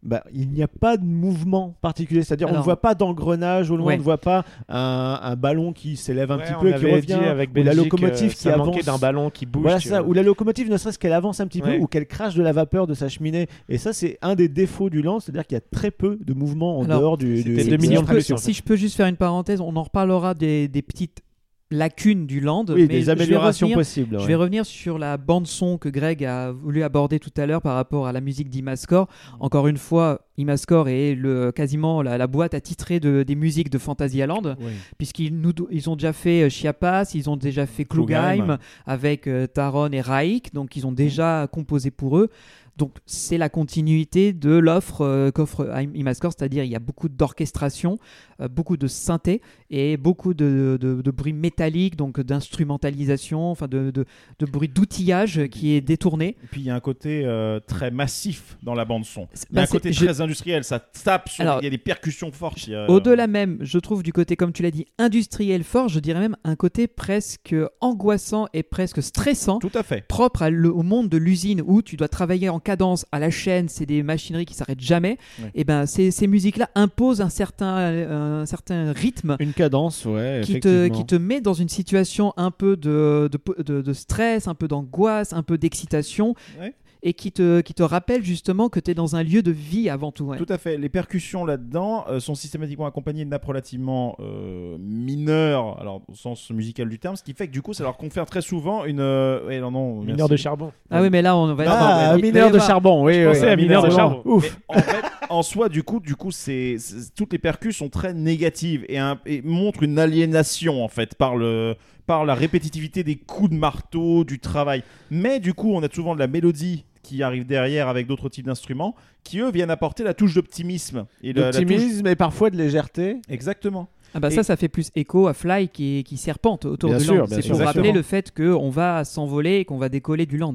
bah, il n'y a pas de mouvement particulier. C'est-à-dire on ne voit pas d'engrenage au loin, Ouais. on ne voit pas un, un ballon qui s'élève un Ouais, petit peu et qui revient. avec ou la Belgique, locomotive euh, qui avance. d'un ballon qui bouge. Voilà tu ça, vois. ou la locomotive ne serait-ce qu'elle avance un petit Ouais. peu ou qu'elle crache de la vapeur de sa cheminée. Et ça, c'est un des défauts du land, c'est-à-dire qu'il y a très peu de mouvements en Alors, dehors du. du- millions de si, je peux, si je juste faire une parenthèse, on en reparlera des, des petites lacunes du land. Oui, mais des je vais améliorations revenir- possibles. Je vais revenir sur la bande son que Greg a voulu aborder tout à l'heure par rapport à la musique d'Imascore. Encore une fois, Imascore est le, quasiment la, la boîte attitrée de, des musiques de Fantasyland, Oui. puisqu'ils nous, ils ont déjà fait euh, Chiapas, ils ont déjà fait Klugheim. Klugheim avec euh, Taron et Raik, donc ils ont déjà composé pour eux. Donc c'est la continuité de l'offre euh, qu'offre Imascore, c'est-à-dire il y a beaucoup d'orchestration, euh, beaucoup de synthé et beaucoup de, de, de bruit métallique, donc d'instrumentalisation, enfin de, de, de bruit d'outillage qui est détourné. Et puis il y a un côté euh, très massif dans la bande son. Il y a bah, un côté c'est- je- très industriel, ça tape sur. Alors- il y a des percussions fortes. a- Au-delà même, je trouve du côté, comme tu l'as dit, industriel fort, je dirais même un côté presque angoissant et presque stressant. Tout à fait. propre à le- au monde de l'usine où tu dois travailler en cadence à la chaîne, c'est des machineries qui s'arrêtent jamais. Ouais. Et ben ces, ces musiques-là imposent un certain, euh, un certain rythme Une cadence, ouais. qui te, qui te met dans une situation un peu de, de, de- de stress, un peu d'angoisse, un peu d'excitation. Ouais. Et qui te, qui te rappelle justement que tu es dans un lieu de vie avant tout. ouais. Tout à fait. Les percussions là-dedans euh, sont systématiquement accompagnées de nappes relativement euh, mineures, alors au sens musical du terme, ce qui fait que du coup ça leur confère très souvent une. euh, ouais, non, non, Mineur merci. de charbon. Ah oui, mais là, on va. Ah, mineur de charbon, oui. oui, pensais à mineur de charbon. Ouf. Mais en fait, en soi, du coup, du coup, c'est toutes les percus sont très négatives et, un- et montrent une aliénation en fait par le par la répétitivité des coups de marteau, du travail. Mais du coup, on a souvent de la mélodie qui arrive derrière avec d'autres types d'instruments qui eux viennent apporter la touche d'optimisme et touche- D'optimisme et parfois de légèreté. Exactement. Ah bah Et- ça, ça fait plus écho à Fly qui, qui serpente autour Bien du sûr, land. C'est pour rappeler le fait qu'on va s'envoler et qu'on va décoller du land.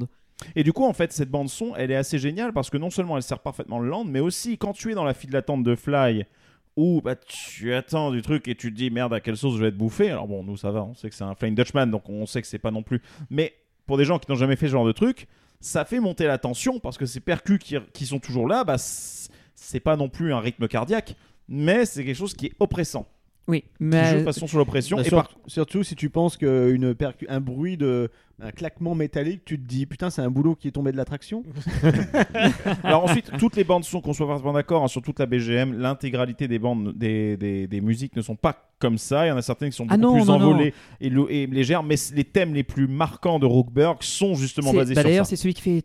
Et du coup, en fait, cette bande son, elle est assez géniale parce que non seulement elle sert parfaitement le land, mais aussi quand tu es dans la file d'attente de Fly où bah, tu attends du truc et tu te dis merde à quelle sauce je vais être bouffé? Alors bon, nous ça va, on sait que c'est un Flying Dutchman, donc on sait que c'est pas non plus. Mais pour des gens qui n'ont jamais fait ce genre de truc, ça fait monter la tension parce que ces percus qui, qui sont toujours là, bah, c'est pas non plus un rythme cardiaque, mais c'est quelque chose qui est oppressant. Oui, Qui joue mais de façon sur l'oppression. Bah, et sur- par- Surtout si tu penses qu'une percu- un bruit de un claquement métallique, tu te dis putain, c'est un boulot qui est tombé de l'attraction. Alors ensuite, toutes les bandes sont qu'on soit parfaitement d'accord hein, sur toute la BGM, l'intégralité des bandes des, des, des, musiques ne sont pas comme ça. Il y en a certaines qui sont ah beaucoup non, plus non, envolées non. Et, et, légères, mais les thèmes les plus marquants de Rockberg sont justement basés bah, sur ça. D'ailleurs, c'est celui qui fait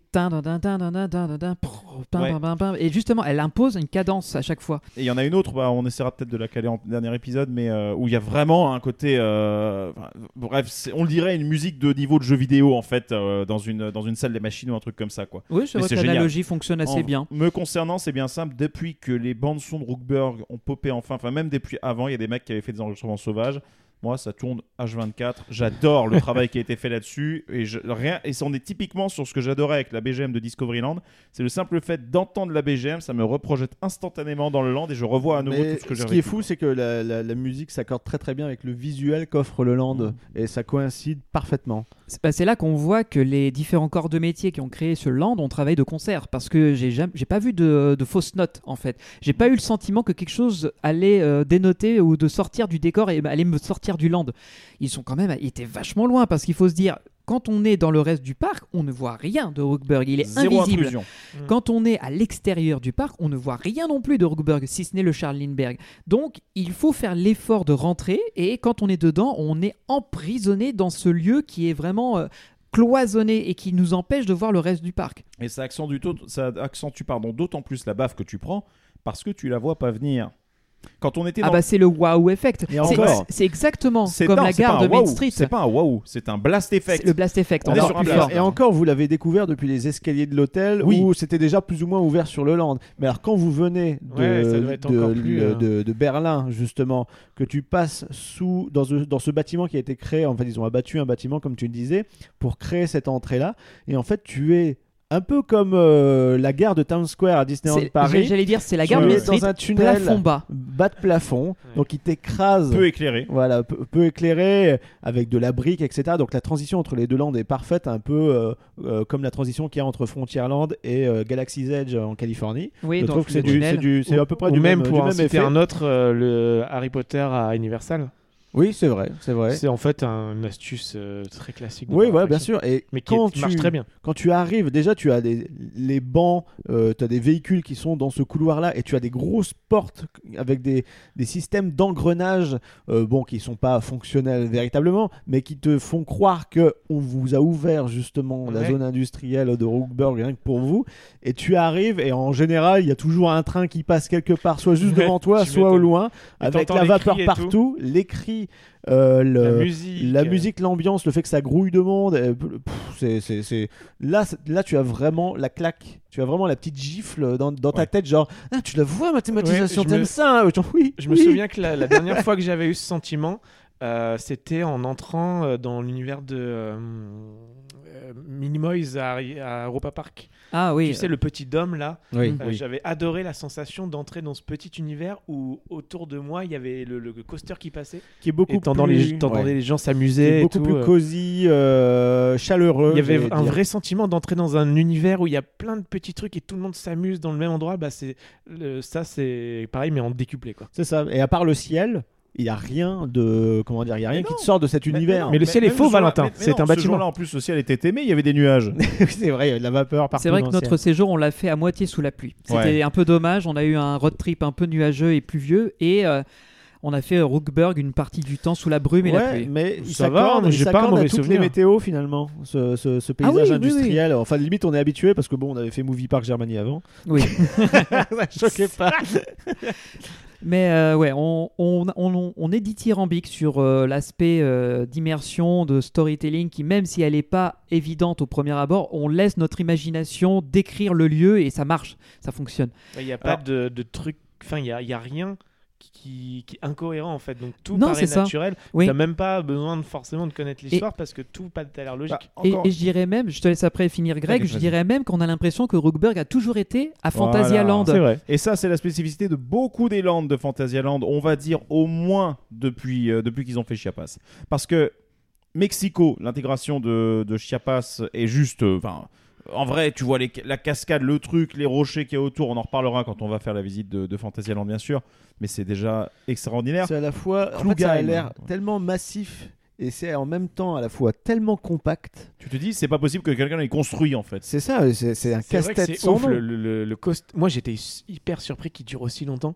et justement, elle impose une cadence à chaque fois. Et il y en a une autre, bah, on essaiera peut-être de la caler en dernier épisode, mais euh, où il y a vraiment un côté, euh, bref, on dirait une musique de niveau de jeu vidéo en fait, euh, dans, une, dans une salle des machines ou un truc comme ça. quoi. Oui, c'est vrai que l'analogie fonctionne assez En- bien. Me concernant, c'est bien simple. Depuis que les bandes son de Rookberg ont popé enfin, enfin même depuis avant, il y a des mecs qui avaient fait des enregistrements sauvages. Moi, ça tourne H24. J'adore le travail qui a été fait là-dessus. Et, je, rien, et on est typiquement sur ce que j'adorais avec la BGM de Discoveryland. C'est le simple fait d'entendre la BGM, ça me reprojette instantanément dans le land et je revois à nouveau Mais tout ce que j'ai ce qui est fou, c'est que la, la- la musique s'accorde très très bien avec le visuel qu'offre le land Mm. et ça coïncide parfaitement. C'est bah, c'est là qu'on voit que les différents corps de métier qui ont créé ce land ont travaillé de concert parce que j'ai pas vu de, de fausses notes en fait. J'ai pas eu le sentiment que quelque chose allait euh, dénoter ou de sortir du décor et allait me sortir du land. Ils sont quand même, ils étaient vachement loin parce qu'il faut se dire. Quand on est dans le reste du parc, on ne voit rien de Rookberg. Il est Zéro invisible. intrusion. Quand on est à l'extérieur du parc, on ne voit rien non plus de Rookberg, si ce n'est le Charles Lindbergh. Donc, il faut faire l'effort de rentrer, et quand on est dedans, on est emprisonné dans ce lieu qui est vraiment euh, cloisonné et qui nous empêche de voir le reste du parc. Et ça accentue, tout- ça accentue pardon, d'autant plus la baffe que tu prends parce que tu la vois pas venir. Quand on était Ah dans bah c'est le wow effect. C'est- exactement comme non, la gare de Main Street. C'est pas un wow, c'est un blast effect. Le blast effect. On est encore sur un blast. Et encore, vous l'avez découvert depuis les escaliers de l'hôtel Oui. où c'était déjà plus ou moins ouvert sur le land. Mais alors, quand vous venez de, Ouais, de, plus, euh, de- de Berlin, justement, que tu passes sous, dans, ce, dans ce bâtiment qui a été créé, en fait, ils ont abattu un bâtiment, comme tu le disais, pour créer cette entrée-là. Et en fait, tu es un peu comme euh, la gare de Town Square à Disneyland Paris. J'allais dire, c'est la gare de dans un tunnel plafond bas. bas de plafond, donc il t'écrase. peu éclairé. Voilà, peu, peu éclairé, avec de la brique, etc. Donc la transition entre les deux landes est parfaite, un peu euh, euh, comme la transition qu'il y a entre Frontierland et euh, Galaxy's Edge en Californie. Oui, Je trouve que c'est à peu près Ou du même même, pour du même citer effet. un autre, euh, le Harry Potter à Universal. Oui, c'est vrai, c'est vrai. C'est en fait un- une astuce euh, très classique. Oui, ouais, bien sûr. Et Mais qui quand est- tu marche très bien. quand tu arrives, déjà tu as des, les bancs, tu as des véhicules qui sont dans ce couloir-là et tu as des grosses portes avec des, des systèmes d'engrenage, euh, bon, qui sont pas fonctionnels véritablement, mais qui te font croire que on vous a ouvert justement la zone industrielle de Rookburg rien que pour vous. Et tu arrives et en général, il y a toujours un train qui passe quelque part, soit juste devant toi, soit au loin, avec la vapeur partout, les cris, euh, le, La musique. la musique, l'ambiance, le fait que ça grouille de monde, euh, pff, c'est, c'est, Là, là, tu as vraiment la claque, tu as vraiment la petite gifle dans, dans ta Ouais. tête, genre, ah, tu la vois, mathématisation, Ouais, t'aimes me- ça hein Oui, Je me souviens que la, la dernière fois que j'avais eu ce sentiment, euh, c'était en entrant dans l'univers de euh, Minimoys à, à Europa Park. Ah oui. Tu sais, le petit dôme là. Oui, Euh, oui. J'avais adoré la sensation d'entrer dans ce petit univers où autour de moi il y avait le, le coaster qui passait. Qui est beaucoup et t'entends plus, les, t'entendais ouais. les gens s'amuser. beaucoup tout, plus euh. cosy, euh, chaleureux. Il y avait un dire. vrai sentiment d'entrer dans un univers où il y a plein de petits trucs et tout le monde s'amuse dans le même endroit. Bah c'est ça c'est pareil mais en décuplé quoi. C'est ça. Et à part le ciel, il y a rien de, comment dire, il y a rien Mais qui non. te sort de cet univers. Mais le ciel est faux, Valentin. C'est un Ce bâtiment. jour-là, en plus, le ciel était aimé, il y avait des nuages. c'est vrai, il y a de la vapeur partout. C'est vrai que notre ciel. séjour, on l'a fait à moitié sous la pluie. C'était Ouais. un peu dommage. On a eu un road trip un peu nuageux et pluvieux. Et euh, on a fait Rookburg une partie du temps sous la brume et la pluie. mais il Ça va, j'ai pas un mauvais souvenir. les météos finalement, ce, ce- ce Ah oui, paysage oui, industriel. Enfin, limite, on est habitué parce que bon, on avait fait Movie Park Germany avant. Oui. ça choquait pas. Mais euh, ouais, on, on, on, on est dithyrambique sur euh, l'aspect euh, d'immersion, de storytelling, qui même si elle n'est pas évidente au premier abord, on laisse notre imagination décrire le lieu et ça marche, ça fonctionne. Il n'y a pas Alors- de, de truc, enfin il y a, y a rien qui, qui est incohérent en fait. Donc tout Non, paraît naturel. Oui. T'as même pas besoin de forcément de connaître l'histoire parce que tout a a l'air logique. Bah, Et, encore- et je dirais même, je te laisse après finir Greg, je dirais même qu'on a l'impression que Rookberg a toujours été à Voilà. Fantasyland. c'est vrai. Et ça, c'est la spécificité de beaucoup des landes de Fantasyland, on va dire au moins depuis, euh, depuis qu'ils ont fait Chiapas. Parce que Mexico, l'intégration de, de Chiapas est juste. euh, Enfin, en vrai, tu vois les- la cascade, le truc, les rochers qu'il y a autour, on en reparlera quand on va faire la visite de, de Fantasyland, bien sûr, mais c'est déjà extraordinaire. C'est à la fois. En fait, ça a l'air tellement massif et c'est en même temps à la fois tellement compact. Tu te dis, c'est pas possible que quelqu'un l'ait construit en fait. C'est ça, c'est un casse-tête c'est sans ouf, nom. le, le, le- le cost- Moi j'étais hyper surpris qu'il dure aussi longtemps.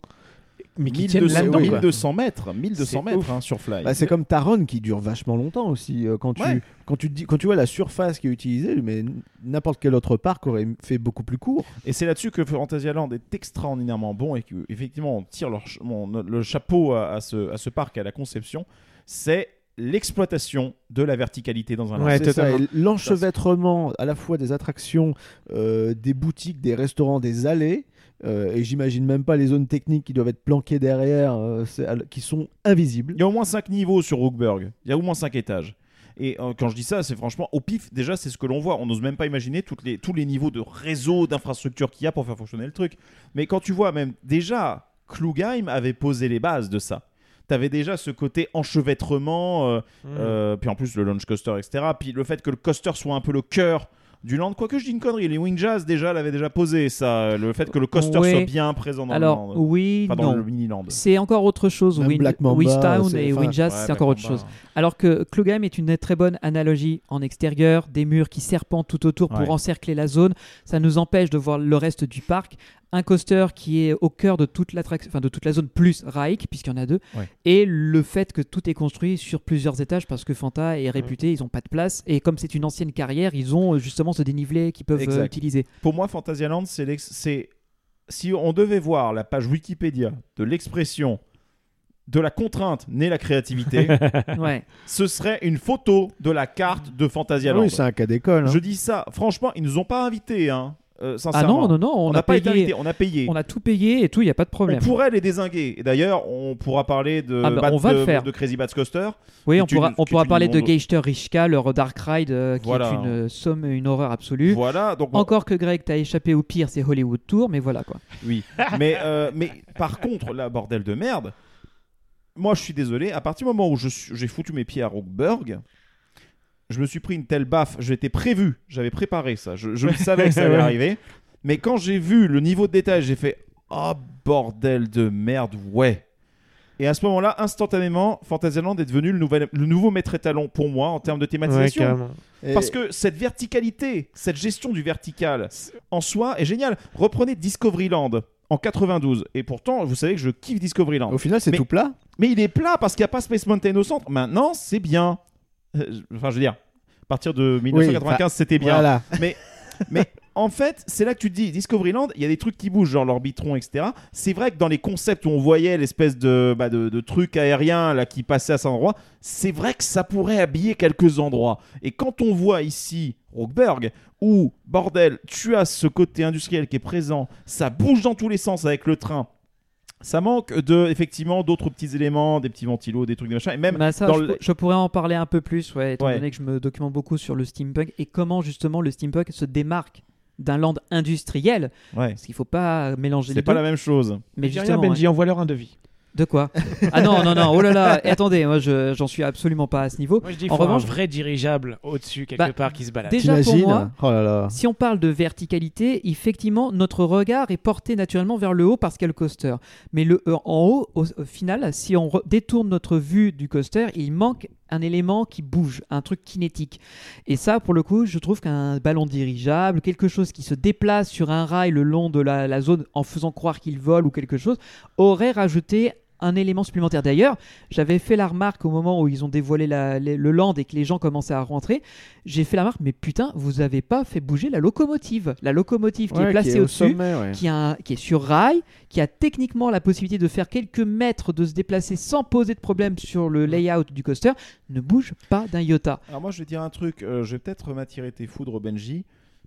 Mais qu'il 1200, tienne là-dedans. oui. quoi. 1200 mètres, 1200 C'est mètres ouf. hein, sur Fly. Bah, c'est comme Taron qui dure vachement longtemps aussi. euh, quand, tu, Ouais. quand, tu dis, quand tu vois la surface qui est utilisée, mais n'importe quel autre parc aurait fait beaucoup plus court. Et c'est là-dessus que Fantasyland est extraordinairement bon et qu'effectivement on tire leur ch- mon- le chapeau à, à ce, à ce parc, à la conception, c'est l'exploitation de la verticalité dans un Ouais, l'enchevêtrement à la fois des attractions, euh, des boutiques, des restaurants, des allées. euh, et j'imagine même pas les zones techniques qui doivent être planquées derrière, euh, qui sont invisibles. Il y a au moins 5 niveaux sur Rookburg, il y a au moins 5 étages. Et quand je dis ça, c'est franchement au pif, déjà c'est ce que l'on voit. On n'ose même pas imaginer toutes les, tous les niveaux de réseau, d'infrastructure qu'il y a pour faire fonctionner le truc. Mais quand tu vois même déjà, Klugheim avait posé les bases de ça. T'avais déjà ce côté enchevêtrement, euh, Mmh. Euh, puis en plus le launch coaster, etc. Puis le fait que le coaster soit un peu le cœur du land. Quoique je dis une connerie, les Wing Jazz déjà l'avaient déjà posé ça. Le fait que le coaster Ouais. soit bien présent dans Alors, le land. oui, dans non. le mini land. C'est encore autre chose. Win- Black Mamba, Wistown c'est- et enfin, Ouais, c'est Black encore autre Mamba. chose. Alors que Klugheim est une très bonne analogie en extérieur, des murs qui serpentent tout autour pour Ouais. encercler la zone. Ça nous empêche de voir le reste du parc. Un coaster qui est au cœur de toute, l'attraction- enfin, de toute la zone, plus Raik, puisqu'il y en a deux. Ouais. Et le fait que tout est construit sur plusieurs étages parce que Fanta est réputé, ils n'ont pas de place. Et comme c'est une ancienne carrière, ils ont euh, justement ce dénivelé qu'ils peuvent euh, Exact. utiliser. Pour moi, Fantasyland, c'est si on devait voir la page Wikipédia de l'expression de la contrainte née la créativité, ouais. ce serait une photo de la carte de Fantasyland. Oui, c'est un cas d'école. hein. Je dis ça, franchement, ils nous ont pas invités, hein, euh, Ah non, non, non, on, on n'a a pas été on a payé. On a tout payé et tout, il n'y a pas de On problème. pourrait les désinguer. Et d'ailleurs, on pourra parler de, Ah bah, on va de, le faire. de Crazy Bad Coaster. Oui, on une- pourra, on pourra parler de Geister Rishka, leur Dark Ride, euh, qui Voilà. est une euh, somme, une horreur absolue. Voilà, donc bon, Encore que Greg, t'as échappé au pire, c'est Hollywood Tour, mais voilà quoi. oui. mais, mais par contre, là, bordel de merde, moi je suis désolé, à partir du moment où j'ai foutu mes pieds à Rockburg, je me suis pris une telle baffe, j'étais prévu, j'avais préparé ça, je, je le savais que ça allait arriver, mais quand j'ai vu le niveau de détail, j'ai fait Oh bordel de merde, ouais. Et à ce moment-là, instantanément, Fantasyland est devenu le, nouvel, le nouveau maître étalon pour moi en termes de thématisation. Parce que cette verticalité, cette gestion du vertical en soi est géniale. Reprenez Discoveryland en 92. Et pourtant, vous savez que je kiffe Discoveryland. Au final, c'est tout plat. Mais il est plat parce qu'il n'y a pas Space Mountain au centre. Maintenant, c'est bien. Euh, Enfin, je veux dire, à partir de 1995, c'était bien. Voilà. Mais, mais en fait, c'est là que tu te dis, Discoveryland, il y a des trucs qui bougent, genre l'orbitron, etc. C'est vrai que dans les concepts où on voyait l'espèce de, bah, de, de truc aérien là, qui passait à cet endroit, c'est vrai que ça pourrait habiller quelques endroits. Et quand on voit ici Rockberg, où, bordel, tu as ce côté industriel qui est présent, ça bouge dans tous les sens avec le train. Ça manque de effectivement d'autres petits éléments, des petits ventilos, des trucs de machin, et même Bah, ça, dans je, le- je pourrais en parler un peu plus, ouais, étant Ouais. donné que je me documente beaucoup sur le steampunk et comment justement le steampunk se démarque d'un land industriel. ouais, Parce qu'il faut pas mélanger les c'est pas deux. la même chose. Mais rien, justement, Benji, envoie-leur un devis. De quoi Ah non, non, non, oh là là, et attendez, moi je- j'en suis absolument pas à ce niveau. Moi je dis, il En faut revanche- un vrai dirigeable au-dessus, quelque Bah, part, qui se balade. déjà- pour moi- Oh là là. Si on parle de verticalité, effectivement, notre regard est porté naturellement vers le haut parce qu'il y a le coaster. Mais le, euh, en haut, au, au final, si on re- détourne notre vue du coaster, il manque un élément qui bouge, un truc kinétique. Et ça, pour le coup, je trouve qu'un ballon dirigeable, quelque chose qui se déplace sur un rail le long de la, la zone en faisant croire qu'il vole ou quelque chose, aurait rajouté un élément supplémentaire. D'ailleurs, j'avais fait la remarque au moment où ils ont dévoilé la- le land et que les gens commençaient à rentrer. J'ai fait la remarque, mais putain, vous avez pas fait bouger la locomotive. La locomotive qui Ouais, est placée au au-dessus, sommet, ouais. qui, a un- qui est sur rail, qui a techniquement la possibilité de faire quelques mètres, de se déplacer sans poser de problème sur le layout du coaster, ne bouge pas d'un iota. Alors moi je vais dire un truc, euh, je vais peut-être m'attirer tes foudres Benji.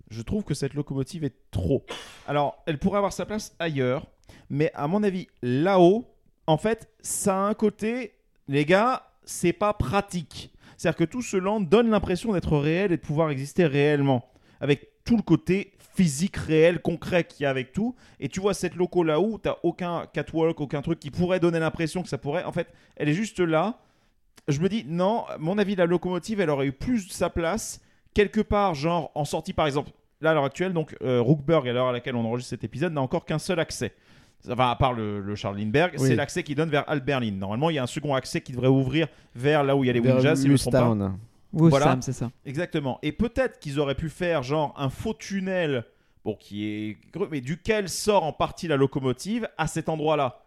Je trouve que cette locomotive est trop. Alors elle pourrait avoir sa place ailleurs, mais à mon avis là-haut, en fait, ça a un côté, les gars, c'est pas pratique. C'est-à-dire que tout ce land donne l'impression d'être réel et de pouvoir exister réellement. Avec tout le côté physique réel, concret qu'il y a avec tout. Et tu vois cette loco là où t'as aucun catwalk, aucun truc qui pourrait donner l'impression que ça pourrait. En fait, elle est juste là. Je me dis, non, mon avis, la locomotive, elle aurait eu plus de sa place quelque part, genre en sortie par exemple. Là, à l'heure actuelle, donc euh, Rookburg, à l'heure à laquelle on enregistre cet épisode, n'a encore qu'un seul accès. Enfin, à part le, le Charles Lindbergh, Oui. c'est l'accès qui donne vers Alberlin. Normalement, il y a un second accès qui devrait ouvrir vers là où il y a les Winjas, si je me trompe pas. Voilà. C'est ça. Exactement. Et peut-être qu'ils auraient pu faire genre un faux tunnel, bon, qui est creux, mais duquel sort en partie la locomotive à cet endroit-là.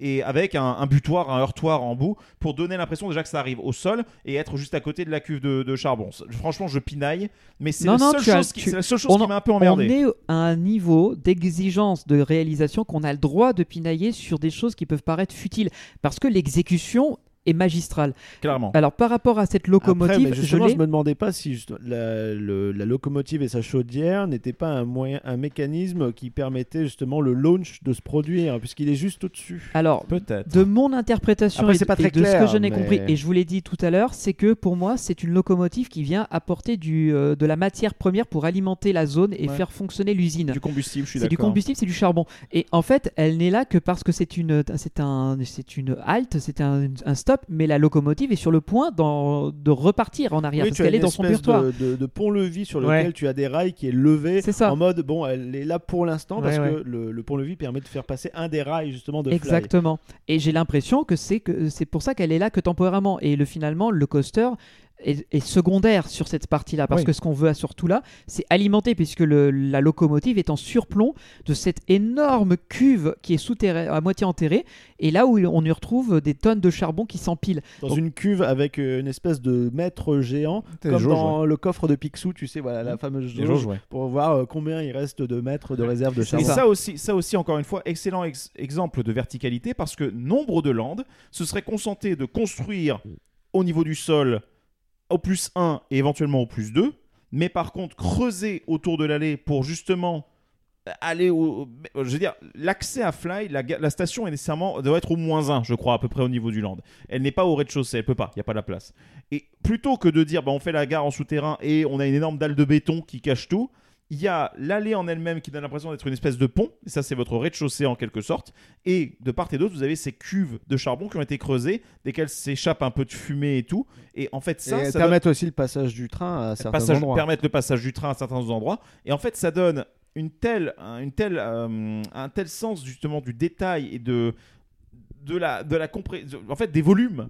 Et avec un, un butoir, un heurtoir en bout, pour donner l'impression déjà que ça arrive au sol et être juste à côté de la cuve de, de charbon. Franchement, je pinaille, mais c'est la, seule chose qui- on m'a un peu On emmerdé. est à un niveau d'exigence de réalisation qu'on a le droit de pinailler sur des choses qui peuvent paraître futiles. Parce que l'exécution est magistrale. Clairement. Alors, par rapport à cette Après, locomotive, mais je justement, je, me demandais pas si juste la, le- la locomotive et sa chaudière n'étaient pas un moyen, un mécanisme qui permettait justement le launch de se produire, puisqu'il est juste au-dessus. Alors, Peut-être. de mon interprétation Après, et, et de ce que je n'ai mais- compris, et je vous l'ai dit tout à l'heure, c'est que pour moi, c'est une locomotive qui vient apporter du, euh, de la matière première pour alimenter la zone et Ouais. faire fonctionner l'usine. Du combustible, je suis C'est du d'accord. combustible, c'est du charbon. Et en fait, elle n'est là que parce que c'est une, c'est un, c'est une halte, c'est un, un stop, mais la locomotive est sur le point de repartir en arrière Oui, parce qu'elle est dans son butoir. de, de- de pont-levis sur Ouais. lequel tu as des rails qui est levé C'est ça. en mode bon, elle est là pour l'instant parce Ouais, que le, le pont-levis permet de faire passer un des rails justement de Fly. Exactement. Et j'ai l'impression que c'est que c'est pour ça qu'elle est là que temporairement. Et le finalement, le coaster est, est secondaire sur cette partie-là parce Oui. que ce qu'on veut surtout là, c'est alimenter puisque le- la locomotive est en surplomb de cette énorme cuve qui est souterraine, à moitié enterrée, et là où on y retrouve des tonnes de charbon qui s'empilent. Dans Donc- une cuve avec euh, une espèce de mètre géant, comme dans le coffre de Picsou, tu sais, voilà la fameuse jauge, ouais. pour voir euh, combien il reste de mètres de réserve de Et charbon. ça aussi, ça aussi, encore une fois, excellent ex- exemple de verticalité parce que nombre de landes se seraient consentés de construire au niveau du sol au plus 1 et éventuellement au plus 2, mais par contre creuser autour de l'allée pour justement aller au. Je veux dire, l'accès à Fly, la, la station est nécessairement doit être au moins 1, je crois, à peu près au niveau du land. Elle n'est pas au rez-de-chaussée, elle peut pas, il n'y a pas la place. Et plutôt que de dire, bah, on fait la gare en souterrain et on a une énorme dalle de béton qui cache tout, il y a l'allée en elle-même qui donne l'impression d'être une espèce de pont, et ça c'est votre rez-de-chaussée en quelque sorte, et de part et d'autre vous avez ces cuves de charbon qui ont été creusées, desquelles s'échappe un peu de fumée et tout, et en fait ça, et ça donne- permettre aussi le passage du train à certains passage- endroits. permettre le passage du train à certains endroits. Et en fait, ça donne une telle, un- une telle, euh, un tel sens justement du détail et de, de la, de la compré- en fait, des volumes.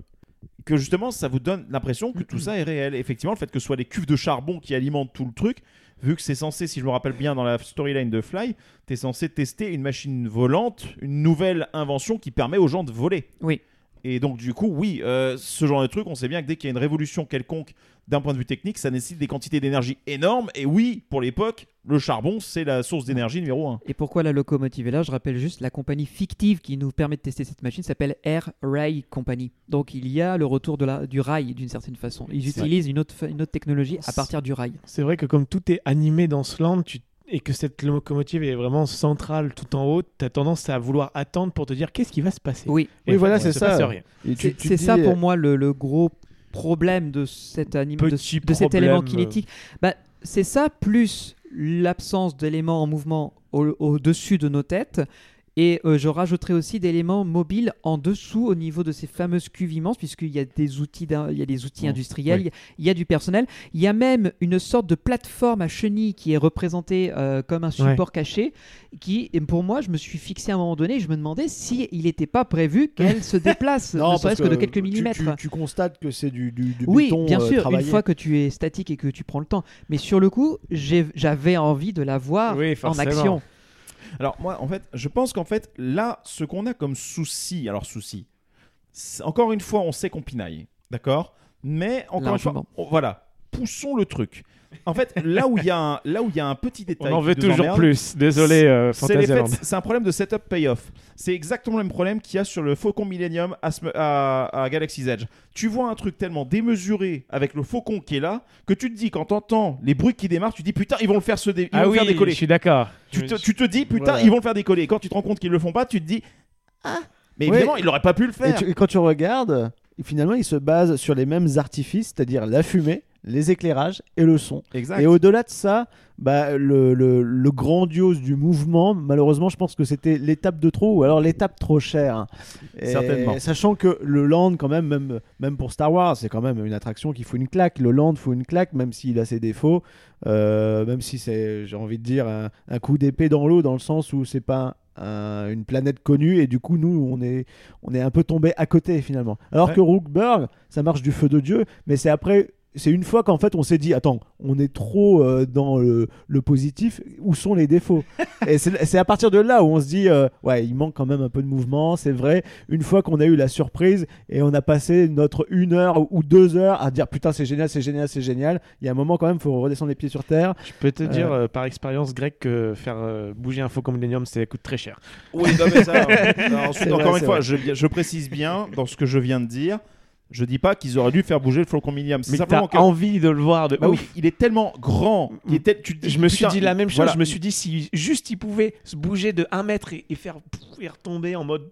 Que justement, ça vous donne l'impression que tout ça est réel. Effectivement, le fait que ce soit les cuves de charbon qui alimentent tout le truc, vu que c'est censé, si je me rappelle bien dans la storyline de Fly, tu es censé tester une machine volante, une nouvelle invention qui permet aux gens de voler. Oui. Et donc, du coup, oui, euh, ce genre de truc, on sait bien que dès qu'il y a une révolution quelconque d'un point de vue technique, ça nécessite des quantités d'énergie énormes. Et oui, pour l'époque, le charbon, c'est la source d'énergie numéro un. Et pourquoi la locomotive est là? Je rappelle juste la compagnie fictive qui nous permet de tester cette machine s'appelle Air Rail Company. Donc il y a le retour de la, du rail d'une certaine façon. Ils utilisent une autre, une autre technologie à partir du rail. C'est vrai que comme tout est animé dans ce land, tu- et que cette locomotive est vraiment centrale tout en haut, tu as tendance à vouloir attendre pour te dire qu'est-ce qui va se passer? Oui, Et Oui, voilà, c'est se passe ça. c'est ça pour euh, moi le, le gros problème de cet anime, de, Petit de cet élément problème, kinétique. Bah, c'est ça plus l'absence d'éléments en mouvement au- au-dessus de nos têtes. Et euh, je rajouterai aussi d'éléments mobiles en dessous au niveau de ces fameuses cuves immenses, puisqu'il y a des outils, il y a des outils industriels, oui. il y a- du personnel. Il y a même une sorte de plateforme à chenilles qui est représentée euh, comme un support caché, qui, pour moi, je me suis fixé à un moment donné, je me demandais si il n'était pas prévu qu'elle se déplace, ne parce serait-ce que, de quelques millimètres. Tu, tu constates que c'est du, du, du Oui, béton bien euh, sûr, travaillé. une fois que tu es statique et que tu prends le temps. Mais sur le coup, j'avais envie de la voir Oui, en action. Alors moi, en fait, je pense qu'en fait, là, ce qu'on a comme souci, alors souci, encore une fois, on sait qu'on pinaille, d'accord? Mais encore une fois, on- voilà, poussons le truc. En fait, là où il y a un, là où il y a un petit On détail, en qui veut toujours emmerde, plus. Désolé, euh, c'est un problème de setup payoff. C'est exactement le même problème qu'il y a sur le Faucon Millennium à, Sm- à- à Galaxy's Edge. Tu vois un truc tellement démesuré avec le Faucon qui est là que tu te dis quand t'entends les bruits qui démarrent, tu te dis putain ils vont le faire se dé- ils Ah vont le oui, faire décoller. je suis d'accord. Tu te, tu te dis putain Voilà. ils vont le faire décoller. Et quand tu te rends compte qu'ils le font pas, tu te dis Mais Ouais. évidemment, il n'aurait pas pu le Et, faire. tu- et quand tu regardes, finalement, il se base sur les mêmes artifices, c'est-à-dire la fumée, les éclairages et le son. Exact. Et au-delà de ça, bah, le, le- le grandiose du mouvement, malheureusement, je pense que c'était l'étape de trop ou alors l'étape trop chère. Et Certainement. Sachant que le Land, quand même, même, même pour Star Wars, c'est quand même une attraction qui fout une claque. Le Land fout une claque, même s'il a ses défauts, euh, même si c'est, j'ai envie de dire, un, un coup d'épée dans l'eau, dans le sens où c'est pas un- une planète connue et du coup nous on est on est un peu tombé à côté finalement alors Ouais. que Rookburg ça marche du feu de dieu mais c'est après c'est une fois qu'en fait on s'est dit attends on est trop euh, dans le, le positif où sont les défauts et c'est à partir de là où on se dit euh, ouais il manque quand même un peu de mouvement c'est vrai une fois qu'on a eu la surprise et on a passé notre une heure ou- deux heures à dire putain c'est génial c'est génial c'est génial il y a un moment quand même faut redescendre les pieds sur terre Je peux te dire Euh. par expérience grecque que faire euh, bouger un Faucon Millennium, ça coûte très cher. Oui, non, mais ça, non, ensuite, encore vrai, une fois, je précise bien dans ce que je viens de dire. Je dis pas qu'ils auraient dû faire bouger le Flocon Milliam. C'est Mais t'as que. envie de le voir de Bah oui, il est tellement grand. Il est tel- tu te dis, Je me suis putain, dit la même chose. voilà. Je me suis dit si juste il pouvait se bouger de 1 mètre et, et faire et retomber en mode.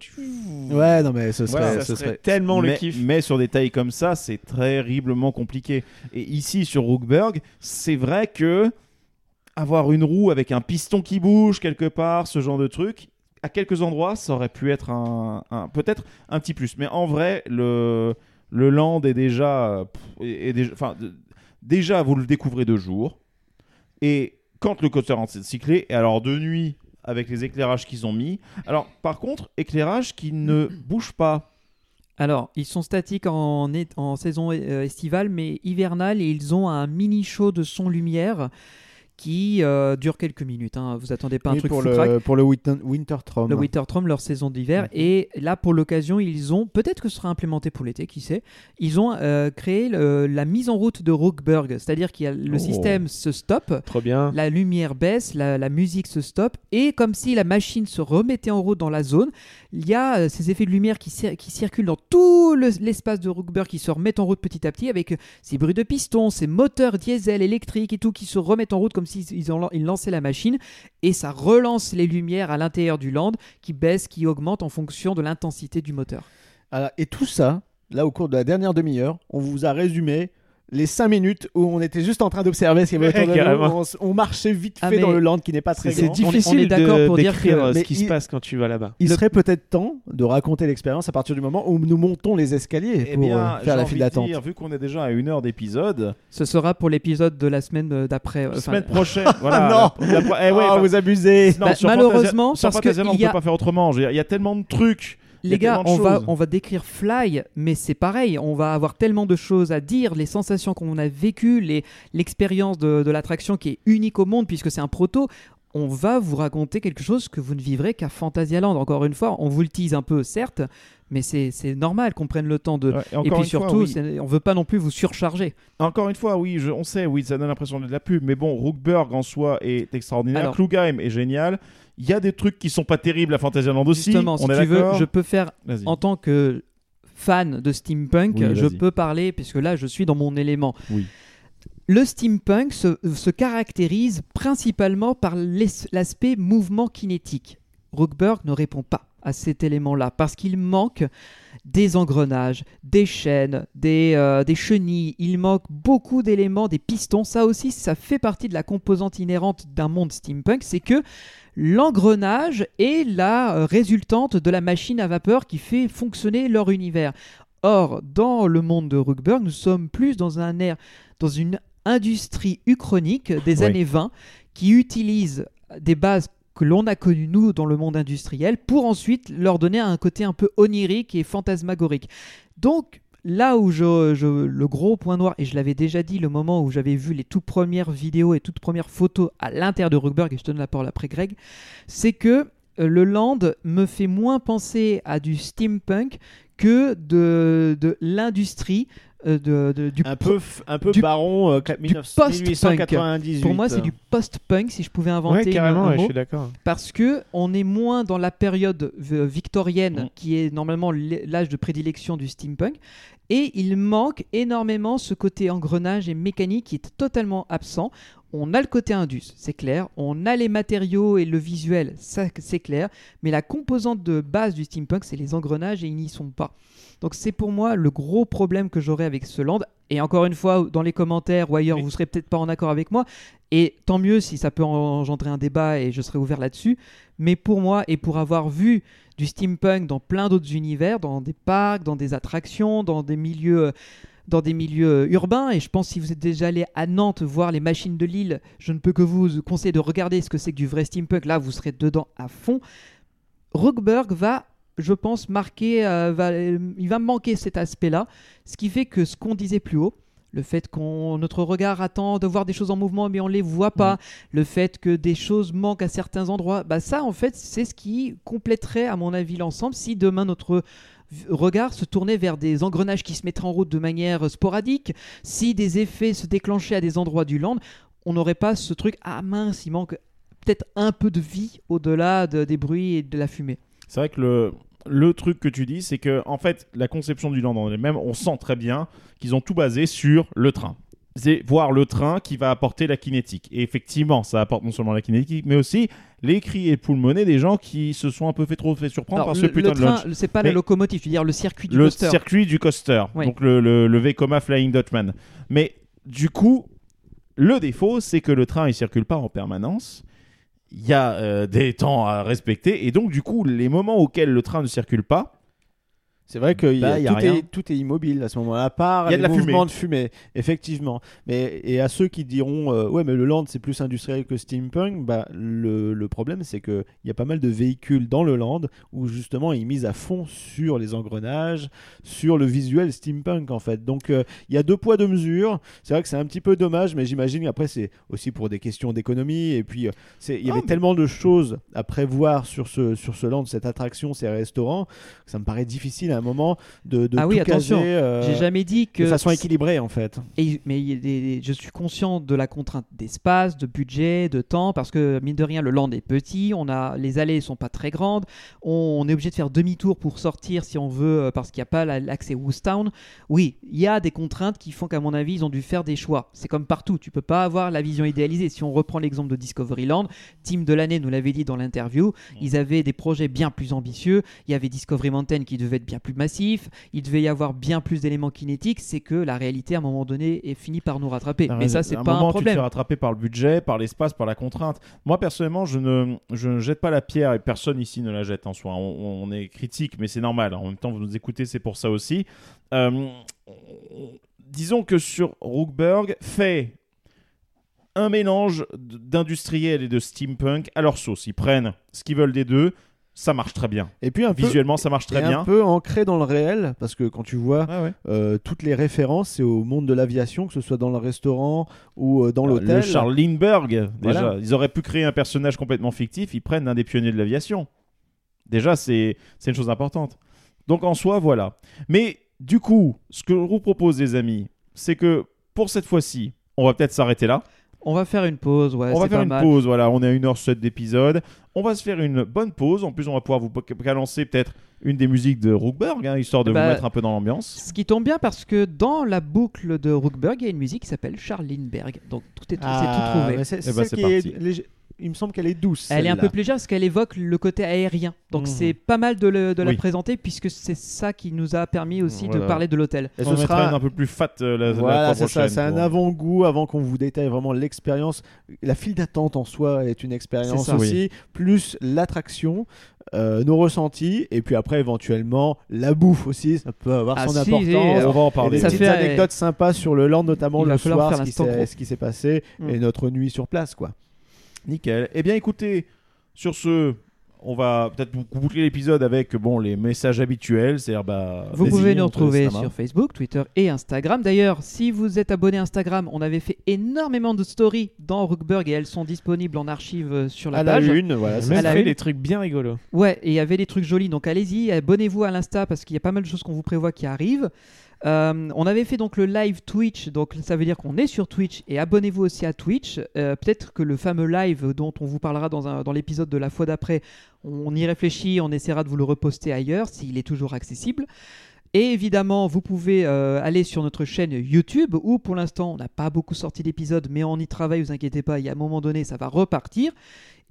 ouais non mais ce serait, Voilà, ça ce serait serait tellement mais, le kiff. mais sur des tailles comme ça, c'est terriblement compliqué. Et ici, sur Rookberg, c'est vrai que avoir une roue avec un piston qui bouge quelque part, ce genre de truc, à quelques endroits, ça aurait pu être un, un- peut-être un petit plus. Mais en vrai, le, le land est déjà, déjà, enfin, déjà vous le découvrez de jour. Et quand le coaster est cyclé, et alors de nuit avec les éclairages qu'ils ont mis. Alors par contre, éclairage qui ne bouge pas. Alors, ils sont statiques en, en saison euh, estivale, mais hivernale, et ils ont un mini show de son-lumière qui euh, dure quelques minutes. hein. Vous attendez pas un Oui, truc pour le pour le Winter, Winter Trom. le Wintertrom, leur saison d'hiver. Et là, pour l'occasion, ils ont, peut-être que ce sera implémenté pour l'été, qui sait, ils ont euh, créé le- la mise en route de Rookburg. C'est-à-dire a le Oh. système se stoppe, Trop bien. la lumière baisse, la, la musique se stoppe, et comme si la machine se remettait en route dans la zone, il y a euh, ces effets de lumière qui, cir- qui circulent dans tout le- l'espace de Rookburg qui se remettent en route petit à petit avec euh, ces bruits de pistons, ces moteurs diesel électriques et tout qui se remettent en route comme s'ils ils en- ils lançaient la machine, et ça relance les lumières à l'intérieur du land qui baissent, qui augmentent en fonction de l'intensité du moteur. Et tout ça, là, au cours de la dernière demi-heure, on vous a résumé les 5 minutes où on était juste en train d'observer ce qu'il y avait autour de nous. On, on marchait vite Ah, fait dans le land qui n'est pas très C'est grand. on est- difficile on est d'accord de pour dire décrire que- euh, ce qui il- se passe quand tu vas là-bas. Il Le- serait peut-être temps de raconter l'expérience à partir du moment où nous montons les escaliers Eh pour bien, euh, faire la file d'attente. dire, vu qu'on est déjà à une heure d'épisode, Ce sera pour l'épisode de la semaine euh, d'après. euh, semaine prochaine. voilà, non la- eh ouais, oh, bah- vous abusez non, Bah, sur malheureusement, parce que Fantasyland, on il y a- peut pas faire autrement. Il y a tellement de trucs. Les gars, on va, choses. on va décrire Fly, mais c'est pareil, on va avoir tellement de choses à dire, les sensations qu'on a vécues, l'expérience de, de l'attraction qui est unique au monde puisque c'est un proto. On va vous raconter quelque chose que vous ne vivrez qu'à Fantasyland. Encore une fois, on vous le tease un peu, certes, mais c'est normal qu'on prenne le temps de. Ouais, et puis surtout, fois, oui. on veut pas non plus vous surcharger. Encore une fois, oui, je- on sait, oui, ça donne l'impression de la pub, mais bon, Rookberg en soi est extraordinaire, Klugheim est génial. Il y a des trucs qui sont pas terribles à Fantasyland aussi. Justement, si tu veux, je peux faire en tant que fan de steampunk, Oui, je peux parler, puisque là je suis dans mon élément. Oui. Le steampunk se, se caractérise principalement par l'aspect mouvement kinétique. Rookburg ne répond pas à cet élément-là parce qu'il manque des engrenages, des chaînes, des, euh, des chenilles, il manque beaucoup d'éléments, des pistons. Ça aussi, ça fait partie de la composante inhérente d'un monde steampunk, c'est que l'engrenage est la euh, résultante de la machine à vapeur qui fait fonctionner leur univers. Or, dans le monde de Rookburg, nous sommes plus dans un air, dans une industrie uchronique des Oui. années 20 qui utilise des bases que l'on a connues nous dans le monde industriel pour ensuite leur donner un côté un peu onirique et fantasmagorique. Donc là où je, le gros point noir, et je l'avais déjà dit le moment où j'avais vu les toutes premières vidéos et toutes premières photos à l'intérieur de Rookburg, et je donne la parole après Greg, c'est que euh, le land me fait moins penser à du steampunk que de, l'industrie de, de- du Un peu, un peu du- baron euh, du post-punk. 1898. Pour moi, c'est du post-punk, si je pouvais inventer Ouais, carrément, un ouais, je mot, suis d'accord. parce que on est moins dans la période victorienne, Mm. qui est normalement l'âge de prédilection du steampunk, Et il manque énormément ce côté engrenage et mécanique qui est totalement absent. On a le côté indus, c'est clair. On a les matériaux et le visuel, ça c'est clair. Mais la composante de base du steampunk, c'est les engrenages et ils n'y sont pas. Donc c'est pour moi le gros problème que j'aurais avec ce land. Et encore une fois, dans les commentaires ou ailleurs, vous serez peut-être pas en accord avec moi. Et tant mieux si ça peut engendrer un débat et je serai ouvert là-dessus. Mais pour moi, et pour avoir vu du steampunk dans plein d'autres univers, dans des parcs, dans des attractions, dans des milieux, euh, dans des milieux euh, urbains, et je pense si vous êtes déjà allé à Nantes voir les machines de Lille, je ne peux que vous conseiller de regarder ce que c'est que du vrai steampunk. Là, vous serez dedans à fond. Rockberg va je pense, marquer, euh, va- il va manquer cet aspect-là, ce qui fait que ce qu'on disait plus haut, le fait qu'on notre regard attend de voir des choses en mouvement mais on les voit pas, le fait que des choses manquent à certains endroits, bah ça en fait c'est ce qui compléterait à mon avis l'ensemble si demain notre regard se tournait vers des engrenages qui se mettraient en route de manière sporadique, si des effets se déclenchaient à des endroits du land, on n'aurait pas ce truc ah mince, il manque peut-être un peu de vie au-delà de- des bruits et de la fumée. C'est vrai que le, le truc que tu dis, c'est que en fait, la conception du land en elle-même, on sent très bien qu'ils ont tout basé sur le train. C'est voir le train qui va apporter la kinétique. Et effectivement, ça apporte non seulement la kinétique, mais aussi les cris et poulmonner des gens qui se sont un peu fait trop fait surprendre Alors, par ce le, putain le de train, lunch. c'est pas Mais- la locomotive, je veux dire le circuit du le coaster. circuit du coaster, Oui. donc le, le, le Vekoma Flying Dutchman. Mais du coup, le défaut, c'est que le train il circule pas en permanence. Il y a euh, des temps à respecter. Et donc du coup, les moments auxquels le train ne circule pas, C'est vrai que il y a- Bah, y a tout, rien. est, tout est immobile à ce moment-là, à part Il y a les de la mouvements fumée. de fumée, effectivement. Mais, et à ceux qui diront, euh, ouais, mais le land c'est plus industriel que steampunk, bah, le, le problème c'est qu'il y a pas mal de véhicules dans le land où justement ils misent à fond sur les engrenages, sur le visuel steampunk en fait. Donc euh, il y a deux poids, deux mesures. C'est vrai que c'est un petit peu dommage, mais j'imagine qu'après c'est aussi pour des questions d'économie. Et puis euh, il y Ah, avait mais- tellement de choses à prévoir sur ce, sur ce land, cette attraction, ces restaurants, que ça me paraît difficile à moment de, de Ah oui, tout attention, caser, euh, J'ai jamais dit que de façon équilibrée en fait. Et- mais il y a des- je suis conscient de la contrainte d'espace, de budget, de temps, parce que mine de rien, le land est petit, on a, les allées sont pas très grandes, on, on est obligé de faire demi-tour pour sortir si on veut, euh, parce qu'il n'y a pas la- l'accès Woostown. Oui, il y a des contraintes qui font qu'à mon avis, ils ont dû faire des choix. C'est comme partout, tu peux pas avoir la vision idéalisée. Si on reprend l'exemple de Discoveryland, Team de l'année nous l'avait dit dans l'interview, ils avaient des projets bien plus ambitieux, il y avait Discovery Mountain qui devait être bien plus massif, il devait y avoir bien plus d'éléments kinétiques, c'est que la réalité à un moment donné est finie par nous rattraper. Mais ça c'est pas moment, un Tu te problème. fais rattraper par le budget, par l'espace, par la contrainte. Moi, personnellement, je ne, je ne jette pas la pierre et personne ici ne la jette en soi. On, on est critique, mais c'est normal. En même temps, vous nous écoutez, c'est pour ça aussi. Euh, disons que sur Rookberg, fait un mélange d'industriel et de steampunk à leur sauce. Ils prennent ce qu'ils veulent des deux. Ça marche très bien. Et puis un peu, Visuellement, ça marche très et bien. un peu ancré dans le réel, parce que quand tu vois ouais. euh, toutes les références, c'est au monde de l'aviation, que ce soit dans le restaurant ou euh, dans Le l'hôtel. Charles Lindbergh, déjà. Voilà. Ils auraient pu créer un personnage complètement fictif, ils prennent un des pionniers de l'aviation. Déjà, c'est une chose importante. Donc en soi, voilà. Mais du coup, ce que je vous propose, les amis, c'est que pour cette fois-ci, on va peut-être s'arrêter là. On va faire une pause, ouais, on va faire pas une mal. pause, voilà. On est à 1h07 d'épisode. On va se faire une bonne pause. En plus, on va pouvoir vous balancer peut-être une des musiques de Rookberg, hein, histoire de Bah, vous mettre un peu dans l'ambiance. Ce qui tombe bien parce que dans la boucle de Rookberg, il y a une musique qui s'appelle Charles Lindbergh. Donc tout est Ah, c'est tout trouvé. mais c'est- Eh ben, qui parti. léger- Il me semble qu'elle est douce. Elle est un peu plus légère parce qu'elle évoque le côté aérien. Donc Mhm. c'est pas mal de, le- de la Oui. présenter puisque c'est ça qui nous a permis aussi de parler de l'hôtel. Et ce sera un peu plus fat euh, la, Voilà, c'est ça, prochaine c'est un avant-goût avant qu'on vous détaille vraiment l'expérience. La file d'attente en soi est une expérience ça. aussi, plus l'attraction, euh, nos ressentis, et puis après éventuellement la bouffe aussi, ça peut avoir Ah, son si, importance. On va en Et parler. des Ça petites fait- anecdotes sympas sur le land, notamment Il le soir, qui s'est ce qui s'est passé, Mm. et notre nuit sur place. quoi. Nickel. Eh bien, écoutez, sur ce, on va peut-être vous boucler l'épisode avec bon les messages habituels, c'est-à-dire bah. Vous pouvez nous retrouver la sur Facebook, Twitter et Instagram. D'ailleurs, si vous êtes abonné à Instagram, on avait fait énormément de stories dans Rookberg et elles sont disponibles en archive euh, sur la À la page. une, voilà. On a c'est à même la fait une. des trucs bien rigolos. Ouais, et il y avait des trucs jolis. Donc allez-y, abonnez-vous à l'Insta parce qu'il y a pas mal de choses qu'on vous prévoit qui arrivent. Euh, on avait fait donc le live Twitch, donc ça veut dire qu'on est sur Twitch et abonnez-vous aussi à Twitch. Euh, Peut-être que le fameux live dont on vous parlera dans, l'épisode de la fois d'après, on y réfléchit, on essaiera de vous le reposter ailleurs s'il est toujours accessible. Et évidemment, vous pouvez euh, aller sur notre chaîne YouTube où pour l'instant on n'a pas beaucoup sorti d'épisodes, mais on y travaille, vous inquiétez pas, il y a un moment donné ça va repartir.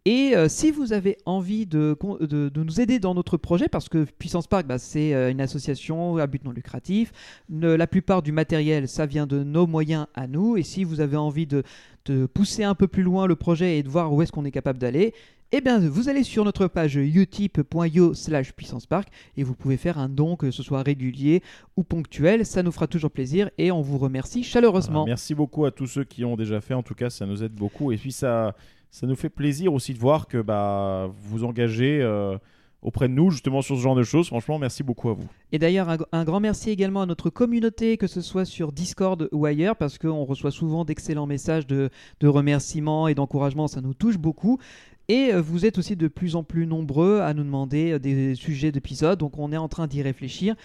Et euh, si vous avez envie de, de- nous aider dans notre projet, parce que Puissance Park, bah, c'est euh, une association à but non lucratif, la plupart du matériel, ça vient de nos moyens à nous, et si vous avez envie de, de pousser un peu plus loin le projet et de voir où est-ce qu'on est capable d'aller, eh bien, vous allez sur notre page utip.io slash puissance park et vous pouvez faire un don, que ce soit régulier ou ponctuel. Ça nous fera toujours plaisir et on vous remercie chaleureusement. Merci beaucoup à tous ceux qui ont déjà fait. En tout cas, ça nous aide beaucoup. Et puis, ça, ça nous fait plaisir aussi de voir que bah, vous vous engagez euh, auprès de nous, justement, sur ce genre de choses. Franchement, merci beaucoup à vous. Et d'ailleurs, un, un grand merci également à notre communauté, que ce soit sur Discord ou ailleurs, parce qu'on reçoit souvent d'excellents messages de, de remerciements et d'encouragement, ça nous touche beaucoup. Et euh, vous êtes aussi de plus en plus nombreux à nous demander euh, des sujets d'épisodes, donc on est en train d'y réfléchir.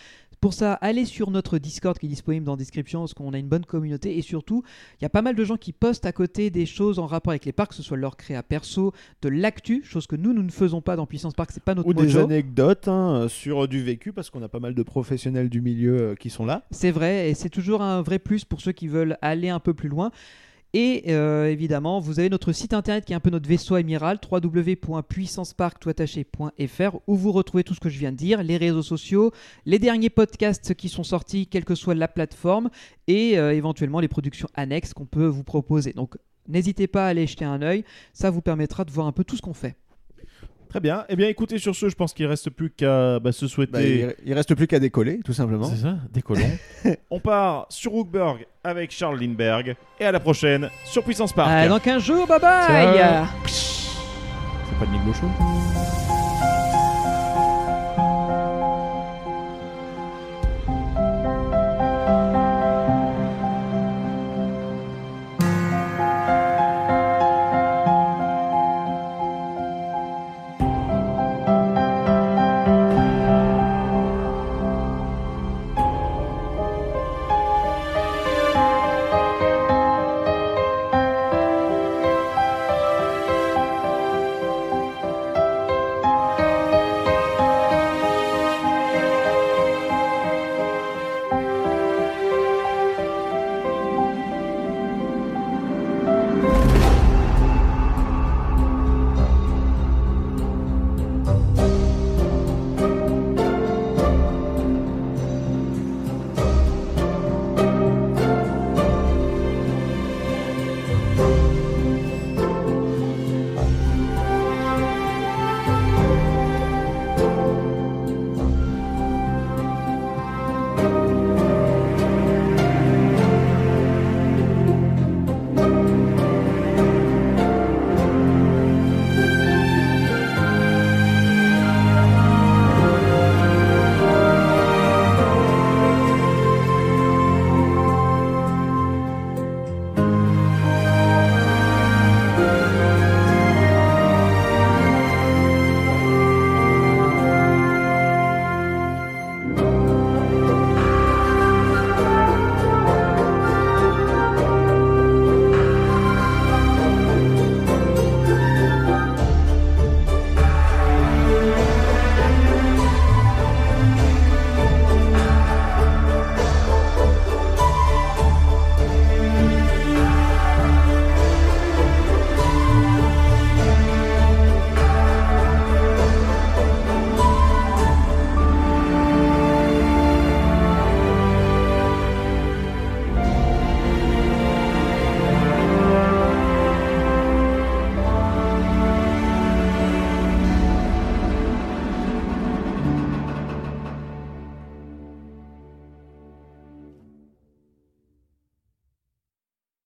Pour ça, allez sur notre Discord qui est disponible dans la description, parce qu'on a une bonne communauté. Et surtout, il y a pas mal de gens qui postent à côté des choses en rapport avec les parcs, que ce soit leur créa perso, de l'actu, chose que nous, nous ne faisons pas dans Puissance Park, c'est pas notre Ou des anecdotes hein, sur du vécu, parce qu'on a pas mal de professionnels du milieu euh, qui sont là. C'est vrai, et c'est toujours un vrai plus pour ceux qui veulent aller un peu plus loin. Et euh, évidemment, vous avez notre site internet qui est un peu notre vaisseau amiral, www.puissancepark.fr, où vous retrouvez tout ce que je viens de dire, les réseaux sociaux, les derniers podcasts qui sont sortis, quelle que soit la plateforme, et euh, éventuellement les productions annexes qu'on peut vous proposer. Donc n'hésitez pas à aller jeter un œil, ça vous permettra de voir un peu tout ce qu'on fait. Très bien. Eh bien, écoutez, sur ce, je pense qu'il reste plus qu'à bah, se souhaiter. Bah, il, il reste plus qu'à décoller, tout simplement. C'est ça, décollons. On part sur Hookberg avec Charles Lindbergh. Et à la prochaine sur Puissance Park. À dans 15 jours, bye bye Ciao. C'est pas de Nick Show